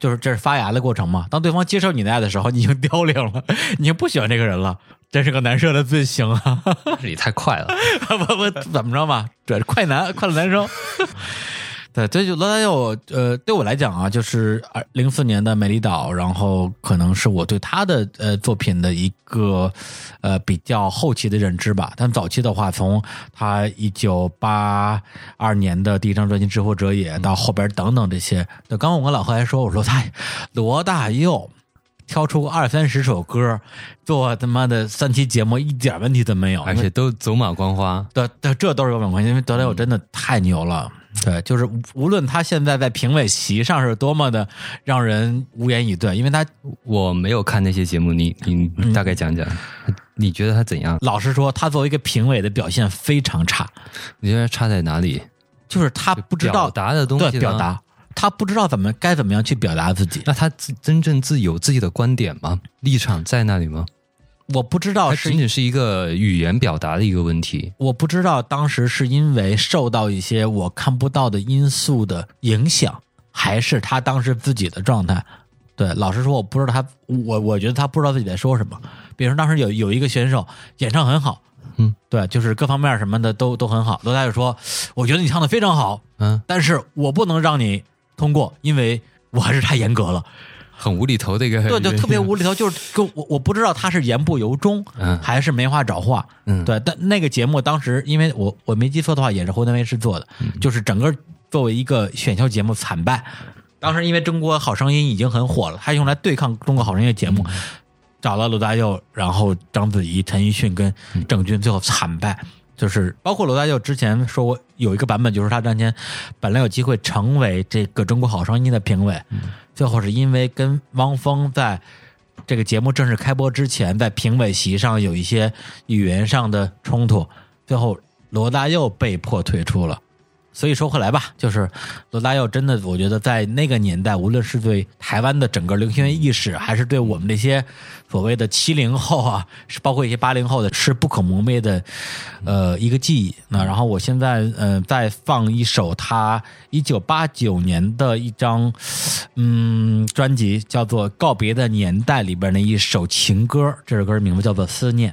就是这是发芽的过程嘛，当对方接受你的爱的时候，你已经凋零了，你就不喜欢这个人了，真是个难受的罪行啊！”，这也太快了。不不，怎么着嘛？这是快男，快乐男生。对，这就罗大佑，呃，对我来讲啊，就是二零四年的《美丽岛》，然后可能是我对他的呃作品的一个呃比较后期的认知吧。但早期的话，从他一九八二年的第一张专辑《知乎者也》到后边等等这些，对，刚刚我跟老何还说，我说他罗大佑。挑出二三十首歌做他妈的三期节目，一点问题都没有，而且都走马观花。对对，这都是有本关系，因为德莱我真的太牛了。对，就是无无论他现在在评委席上是多么的让人无言以对，因为他我没有看那些节目，你你你大概讲讲，你觉得他怎样？老实说，他作为一个评委的表现非常差，你觉得差在哪里？就是他不知道表达的东西对表达，他不知道怎么该怎么样去表达自己。那他自真正自有自己的观点吗？立场在那里吗？我不知道是仅仅是一个语言表达的一个问题。我不知道当时是因为受到一些我看不到的因素的影响，还是他当时自己的状态。对，老实说，我不知道他，我我觉得他不知道自己在说什么。比如说当时有有一个选手演唱很好，嗯，对，就是各方面什么的都都很好。罗大佑说：“我觉得你唱的非常好，嗯，但是我不能让你通过，因为我还是太严格了。”很无厘头的一个，对，对特别无厘头，就是跟我我不知道他是言不由衷，嗯还是没话找话，嗯对。但那个节目当时，因为我我没记错的话，也是湖南卫视做的，嗯就是整个作为一个选秀节目惨败。当时因为《中国好声音》已经很火了，他用来对抗《中国好声音》的节嗯目，找了罗大佑，然后章子怡、陈奕迅跟嗯郑钧，最后惨败。就是包括罗大佑之前说过有一个版本，就是他当年本来有机会成为这个《中国好声音》的评委，最后是因为跟汪峰在这个节目正式开播之前，在评委席上有一些语言上的冲突，最后罗大佑被迫退出了。所以说回来吧，就是罗大佑真的，我觉得在那个年代，无论是对台湾的整个流行乐意识，还是对我们这些所谓的七零后啊，是包括一些八零后的，是不可磨灭的，呃，一个记忆。那然后我现在呃再放一首他一九八九年的一张嗯专辑，叫做《告别的年代》里边的一首情歌，这首歌名字叫做《思念》。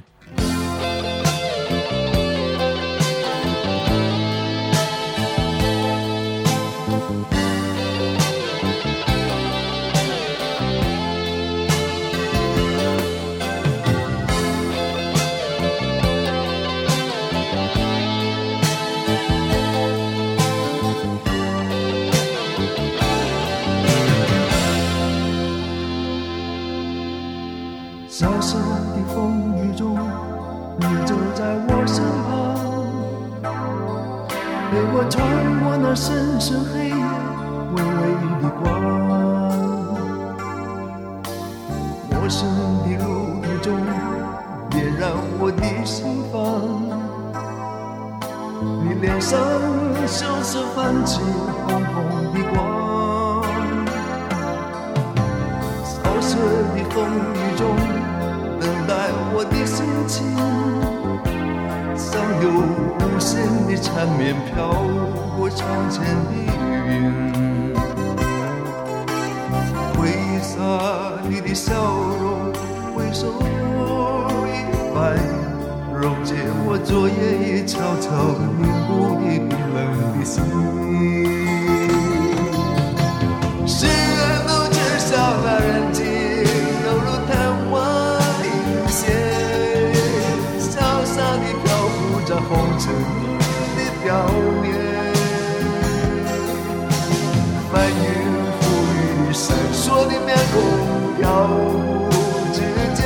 深黑夜，微微的光。陌生的路途中，点燃我的心房。你脸上羞涩泛起红红的光。萧瑟的风雨中，等待我的心情，像有无限的缠绵飘过窗前的云。挥洒你的笑容，挥手一摆，溶解我昨夜也悄悄凝固的冰冷的心。世人都知晓那人间闪烁的面孔飘忽之间，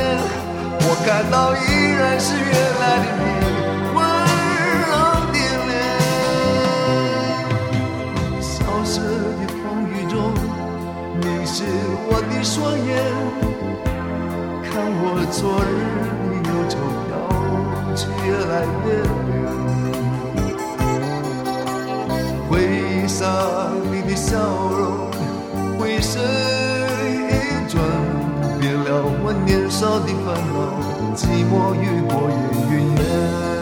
我看到依然是原来的你，温柔的脸。萧瑟的风雨中，凝视我的双眼，看我昨日的忧愁飘去，越来越远。挥洒你的笑容，回身，年少的烦恼，寂寞越过越远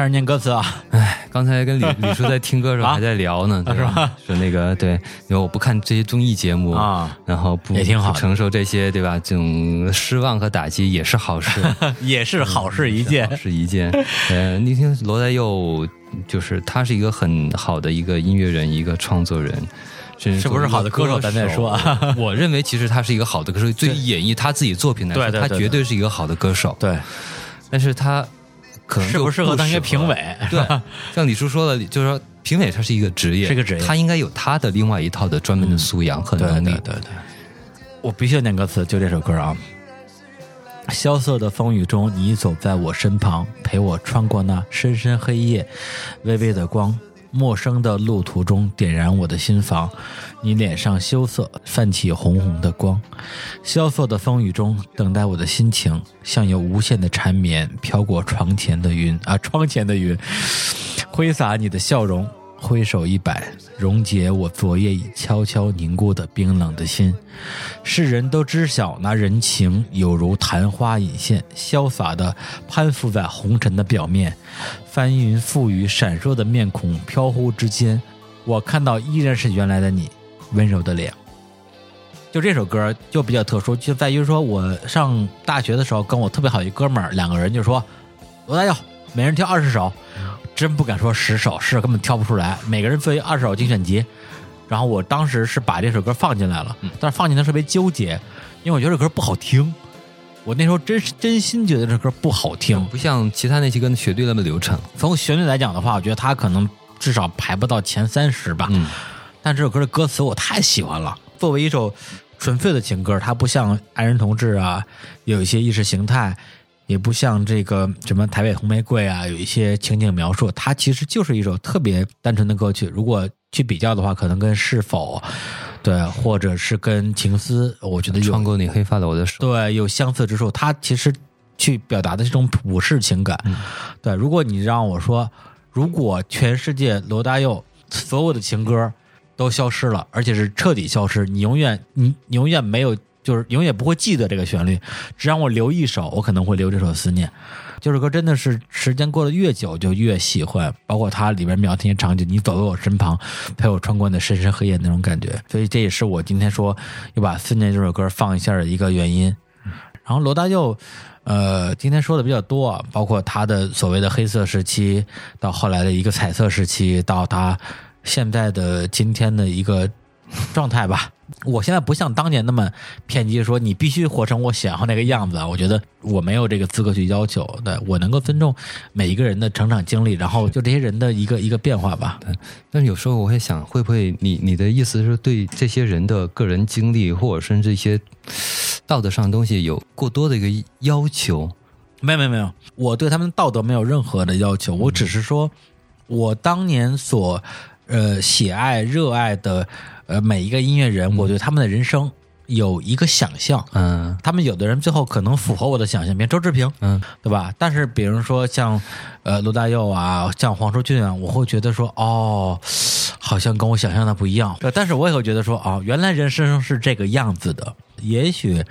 开始念歌词啊，哎，刚才跟李 李叔在听歌的时候啊还在聊呢，对吧？说那个对，因为我不看这些综艺节目啊，然后不也挺好承受这些对吧？这种失望和打击也是好事，也是好事一件好。事一件。呃，你听罗大佑，就是他是一个很好的一个音乐人，一个创作人。甚至是不是好的歌手咱再说啊 我认为其实他是一个好的歌手，对于演绎他自己作品来说，他绝对是一个好的歌手。对，但是他可能适不适合当一个评委？对，像李叔说的，就是说评委他是一个职业，是个职业他应该有他的另外一套的专门的素养和能力。对对对，我必须要念歌词，就这首歌啊。萧瑟的风雨中，你走在我身旁，陪我穿过那深深黑夜，微微的光。陌生的路途中，点燃我的心房。你脸上羞涩，泛起红红的光。萧瑟的风雨中，等待我的心情，像有无限的缠绵飘过床前的云啊，窗前的云，挥洒你的笑容，挥手一摆，溶解我昨夜已悄悄凝固的冰冷的心。世人都知晓那人情有如昙花一现，潇洒的攀附在红尘的表面，翻云覆雨，闪烁的面孔飘忽之间，我看到依然是原来的你，温柔的脸。就这首歌就比较特殊，就在于说我上大学的时候，跟我特别好一哥们儿，两个人就说罗大佑，每人挑二十首，真不敢说十首，是根本挑不出来，每个人做一二十首精选集。然后我当时是把这首歌放进来了，但是放进来特别纠结，因为我觉得这歌不好听。我那时候真是真心觉得这歌不好听，不像其他那些跟旋律那么流畅。从旋律来讲的话，我觉得它可能至少排不到前三十吧。嗯，但这首歌的歌词我太喜欢了。作为一首纯粹的情歌，它不像《爱人同志》啊，有一些意识形态，也不像这个什么《台北红玫瑰》啊，有一些情景描述。它其实就是一首特别单纯的歌曲。如果去比较的话，可能跟《是否》对，或者是跟《情思》，我觉得有穿过你黑发的我的手，对有相似之处。它其实去表达的这种普世情感。对，如果你让我说，如果全世界罗大佑所有的情歌都消失了，而且是彻底消失，你永远你你永远没有，就是永远不会记得这个旋律。只让我留一首，我可能会留这首《思念》。这首歌真的是时间过得越久就越喜欢，包括它里边描写一些场景，你走在我身旁，陪我穿过那深深黑夜那种感觉。所以这也是我今天说又把《思念》这首歌放一下的一个原因。然后罗大佑，呃，今天说的比较多，包括他的所谓的黑色时期，到后来的一个彩色时期，到他现在的今天的一个 状态吧。我现在不像当年那么偏激，说你必须活成我想要那个样子啊。我觉得我没有这个资格去要求，对我能够尊重每一个人的成长经历，然后就这些人的一个一个变化吧。但是有时候我会想，会不会你你的意思是对这些人的个人经历，或者甚至一些道德上的东西有过多的一个要求？没有没有没有，我对他们道德没有任何的要求，我只是说，我当年所呃喜爱热爱的呃每一个音乐人，我对他们的人生有一个想象。嗯他们有的人最后可能符合我的想象，比如周志平，嗯，对吧？但是比如说像呃罗大佑啊，像黄舒骏啊，我会觉得说哦，好像跟我想象的不一样。对，但是我也会觉得说哦，原来人生是这个样子的。也许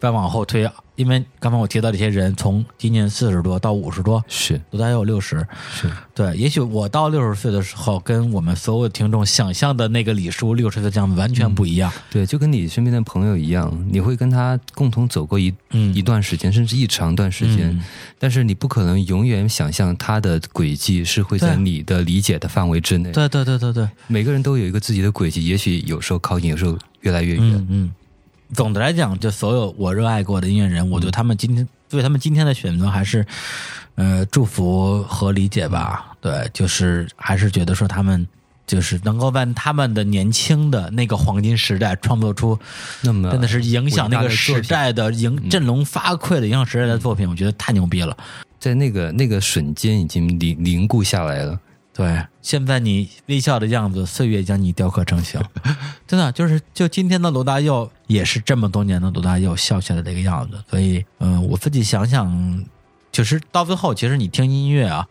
再往后推，因为刚才我提到这些人，从今年四十多到五十多，是都大佑六十，是对。也许我到六十岁的时候，跟我们所有的听众想象的那个李叔六十岁这样完全不一样。对，就跟你身边的朋友一样，你会跟他共同走过一、嗯一段时间，甚至一长段时间，嗯但是你不可能永远想象他的轨迹是会在你的理解的范围之内。对对对对对，每个人都有一个自己的轨迹，也许有时候靠近，有时候越来越远。嗯嗯。总的来讲，就所有我热爱过的音乐人，我对他们今天对他们今天的选择还是呃祝福和理解吧。对，就是还是觉得说他们就是能够在他们的年轻的那个黄金时代创作出那么真的是影响那个时代的影振聋发聩的影响时代的作品，我觉得太牛逼了。在那个那个瞬间已经凝凝固下来了。对，现在你微笑的样子，岁月将你雕刻成形。真的，就是就今天的罗大佑，也是这么多年的罗大佑笑起来的一个样子。所以，嗯、我自己想想，就是到最后，其实你听音乐啊，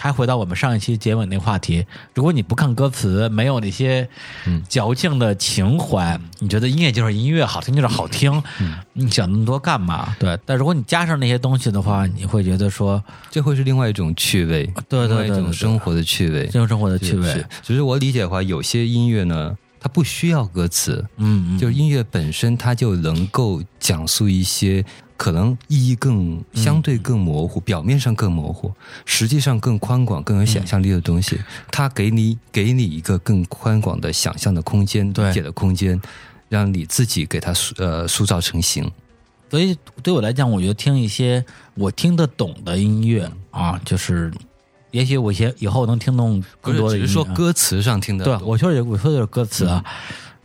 还回到我们上一期结尾那个话题，如果你不看歌词，没有那些嗯。矫情的情怀，你觉得音乐就是音乐，好听就是好听，你想那么多干嘛？对，但如果你加上那些东西的话，你会觉得说，这会是另外一种趣味，对对一种生活的趣味，这种生活的趣味。是。只是我理解的话，有些音乐呢，它不需要歌词，嗯，嗯。就是音乐本身它就能够讲述一些可能意义更相对更模糊，表面上更模糊，实际上更宽广、更有想象力的东西，它给你给你一个更宽广的想象的空间、对。理解的空间，让你自己给它塑呃塑造成型。所以对我来讲，我觉得听一些我听得懂的音乐啊，就是也许我些以后能听懂更多的只是说歌词上听的对，我说的我说的是歌词啊，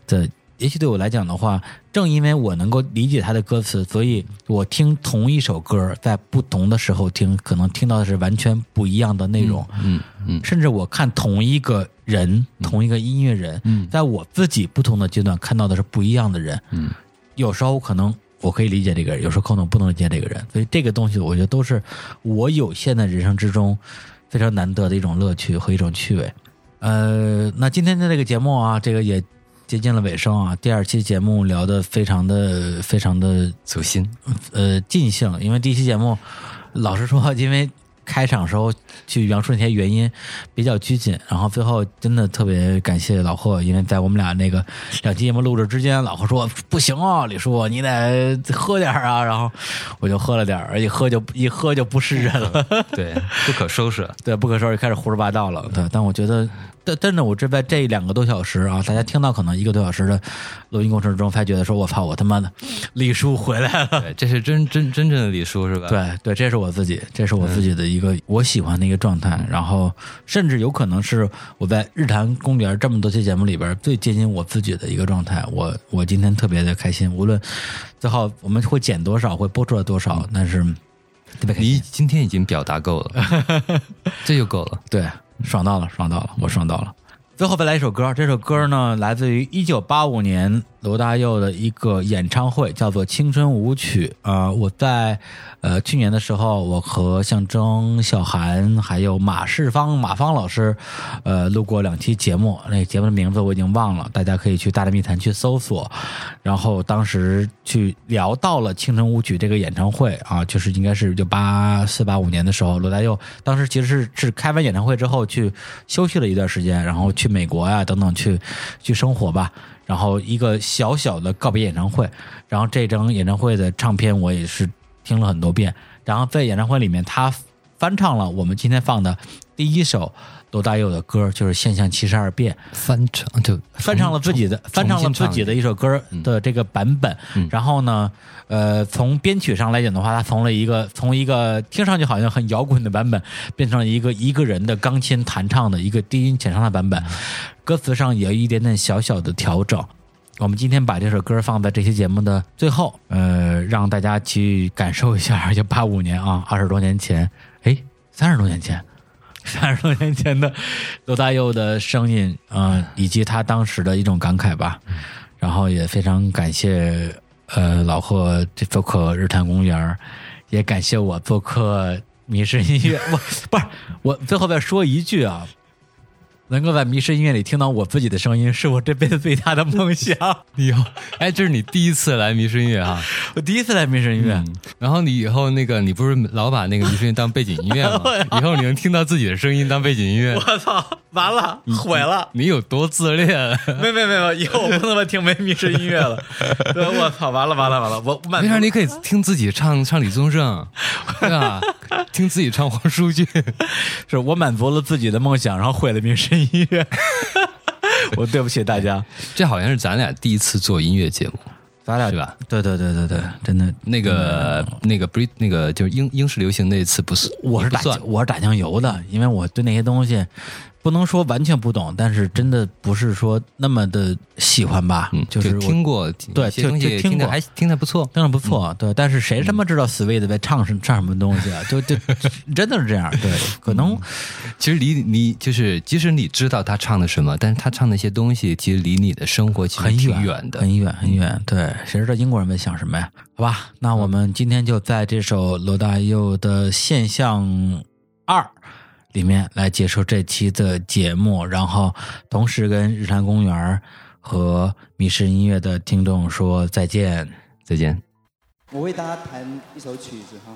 对，也许对我来讲的话，正因为我能够理解他的歌词，所以我听同一首歌，在不同的时候听，可能听到的是完全不一样的内容。嗯嗯甚至我看同一个人，同一个音乐人，嗯在我自己不同的阶段看到的是不一样的人。嗯，有时候可能我可以理解这个人，有时候可能不能理解这个人，所以这个东西我觉得都是我有限的人生之中非常难得的一种乐趣和一种趣味。呃，那今天的这个节目啊，这个也接近了尾声啊。第二期节目聊的非常的非常的走心，呃尽兴，因为第一期节目老实说，因为开场时候去描述那些原因比较拘谨，然后最后真的特别感谢老贺，因为在我们俩那个两期节目录制之间，老贺说不行啊，李叔你得喝点儿啊，然后我就喝了点儿，而且喝就 一喝就不是人了。对，不可收拾。对，不可收拾，开始胡说八道了。对，但我觉得，但真的，我这在这两个多小时啊，大家听到可能一个多小时的录音过程中，才觉得说，我操，我他妈的李叔回来了。对，这是真真真正的李叔是吧？对对，这是我自己，这是我自己的一个我喜欢的一个状态，然后甚至有可能是我在日坛公园这么多期节目里边最接近我自己的一个状态。我我今天特别的开心，无论最后我们会剪多少，会播出来多少，但是特别开心你今天已经表达够了，这就够了。对，爽到了，爽到了，我爽到了。最后再来一首歌，这首歌呢来自于一九八五年罗大佑的一个演唱会，叫做《青春舞曲》啊、我在呃去年的时候，我和象征、小韩还有马世芳、马芳老师，呃录过两期节目，那节目的名字我已经忘了，大家可以去大内密谈去搜索。然后当时去聊到了《青春舞曲》这个演唱会啊，就是应该是就八四八五年的时候，罗大佑当时其实是是开完演唱会之后去休息了一段时间，然后去去美国呀、等等去去生活吧。然后一个小小的告别演唱会，然后这张演唱会的唱片我也是听了很多遍。然后在演唱会里面，他翻唱了我们今天放的第一首罗大佑的歌，就是《现象七十二变》。翻唱就翻唱了自己的翻唱了自己的一首歌的这个版本。然后呢，呃，从编曲上来讲的话，他从了一个从一个听上去好像很摇滚的版本，变成了一个一个人的钢琴弹唱的一个低音浅唱的版本。歌词上也有一点点小小的调整。我们今天把这首歌放在这期节目的最后，呃，让大家去感受一下，就八五年啊，二十多年前，哎，三十多年前，三十多年前的罗大佑的声音，嗯、以及他当时的一种感慨吧。然后也非常感谢呃老贺这做客日坛公园，也感谢我做客迷失音乐。我不是我最后再说一句啊。能够在迷失音乐里听到我自己的声音，是我这辈子最大的梦想。以后，哎，这是你第一次来迷失音乐啊。我第一次来迷失音乐，然后你以后那个，你不是老把那个迷失音乐当背景音乐吗？以后你能听到自己的声音当背景音乐，我操，完了，毁了！你有多自恋？没没没有，以后我不能再听没迷失音乐了。对，我操，完了完了完了，我满没事，你可以听自己唱唱李宗盛，对吧？听自己唱黄舒骏，是我满足了自己的梦想，然后毁了迷失音乐。我对不起大家，这好像是咱俩第一次做音乐节目，咱俩是吧？对对对对对，真的，那个那个不是那个就是英英式流行那次不是，我是打算我是打酱油的，因为我对那些东西不能说完全不懂，但是真的不是说那么的喜欢吧，嗯，就是我听过，对就就听过还听的不错，听着不错，对，但是谁他妈知道 Sweet 在唱什唱什么东西啊？就就 真的是这样，对，可能其实离你就是，即使你知道他唱的什么，但是他唱那些东西，其实离你的生活其实很远挺远的。很远很远。对，谁知道英国人在想什么呀？好吧，那我们今天就在这首罗大佑的《现象二》里面来结束这期的节目，然后同时跟日坛公园和迷失音乐的听众说再见，再见。我为大家弹一首曲子哈。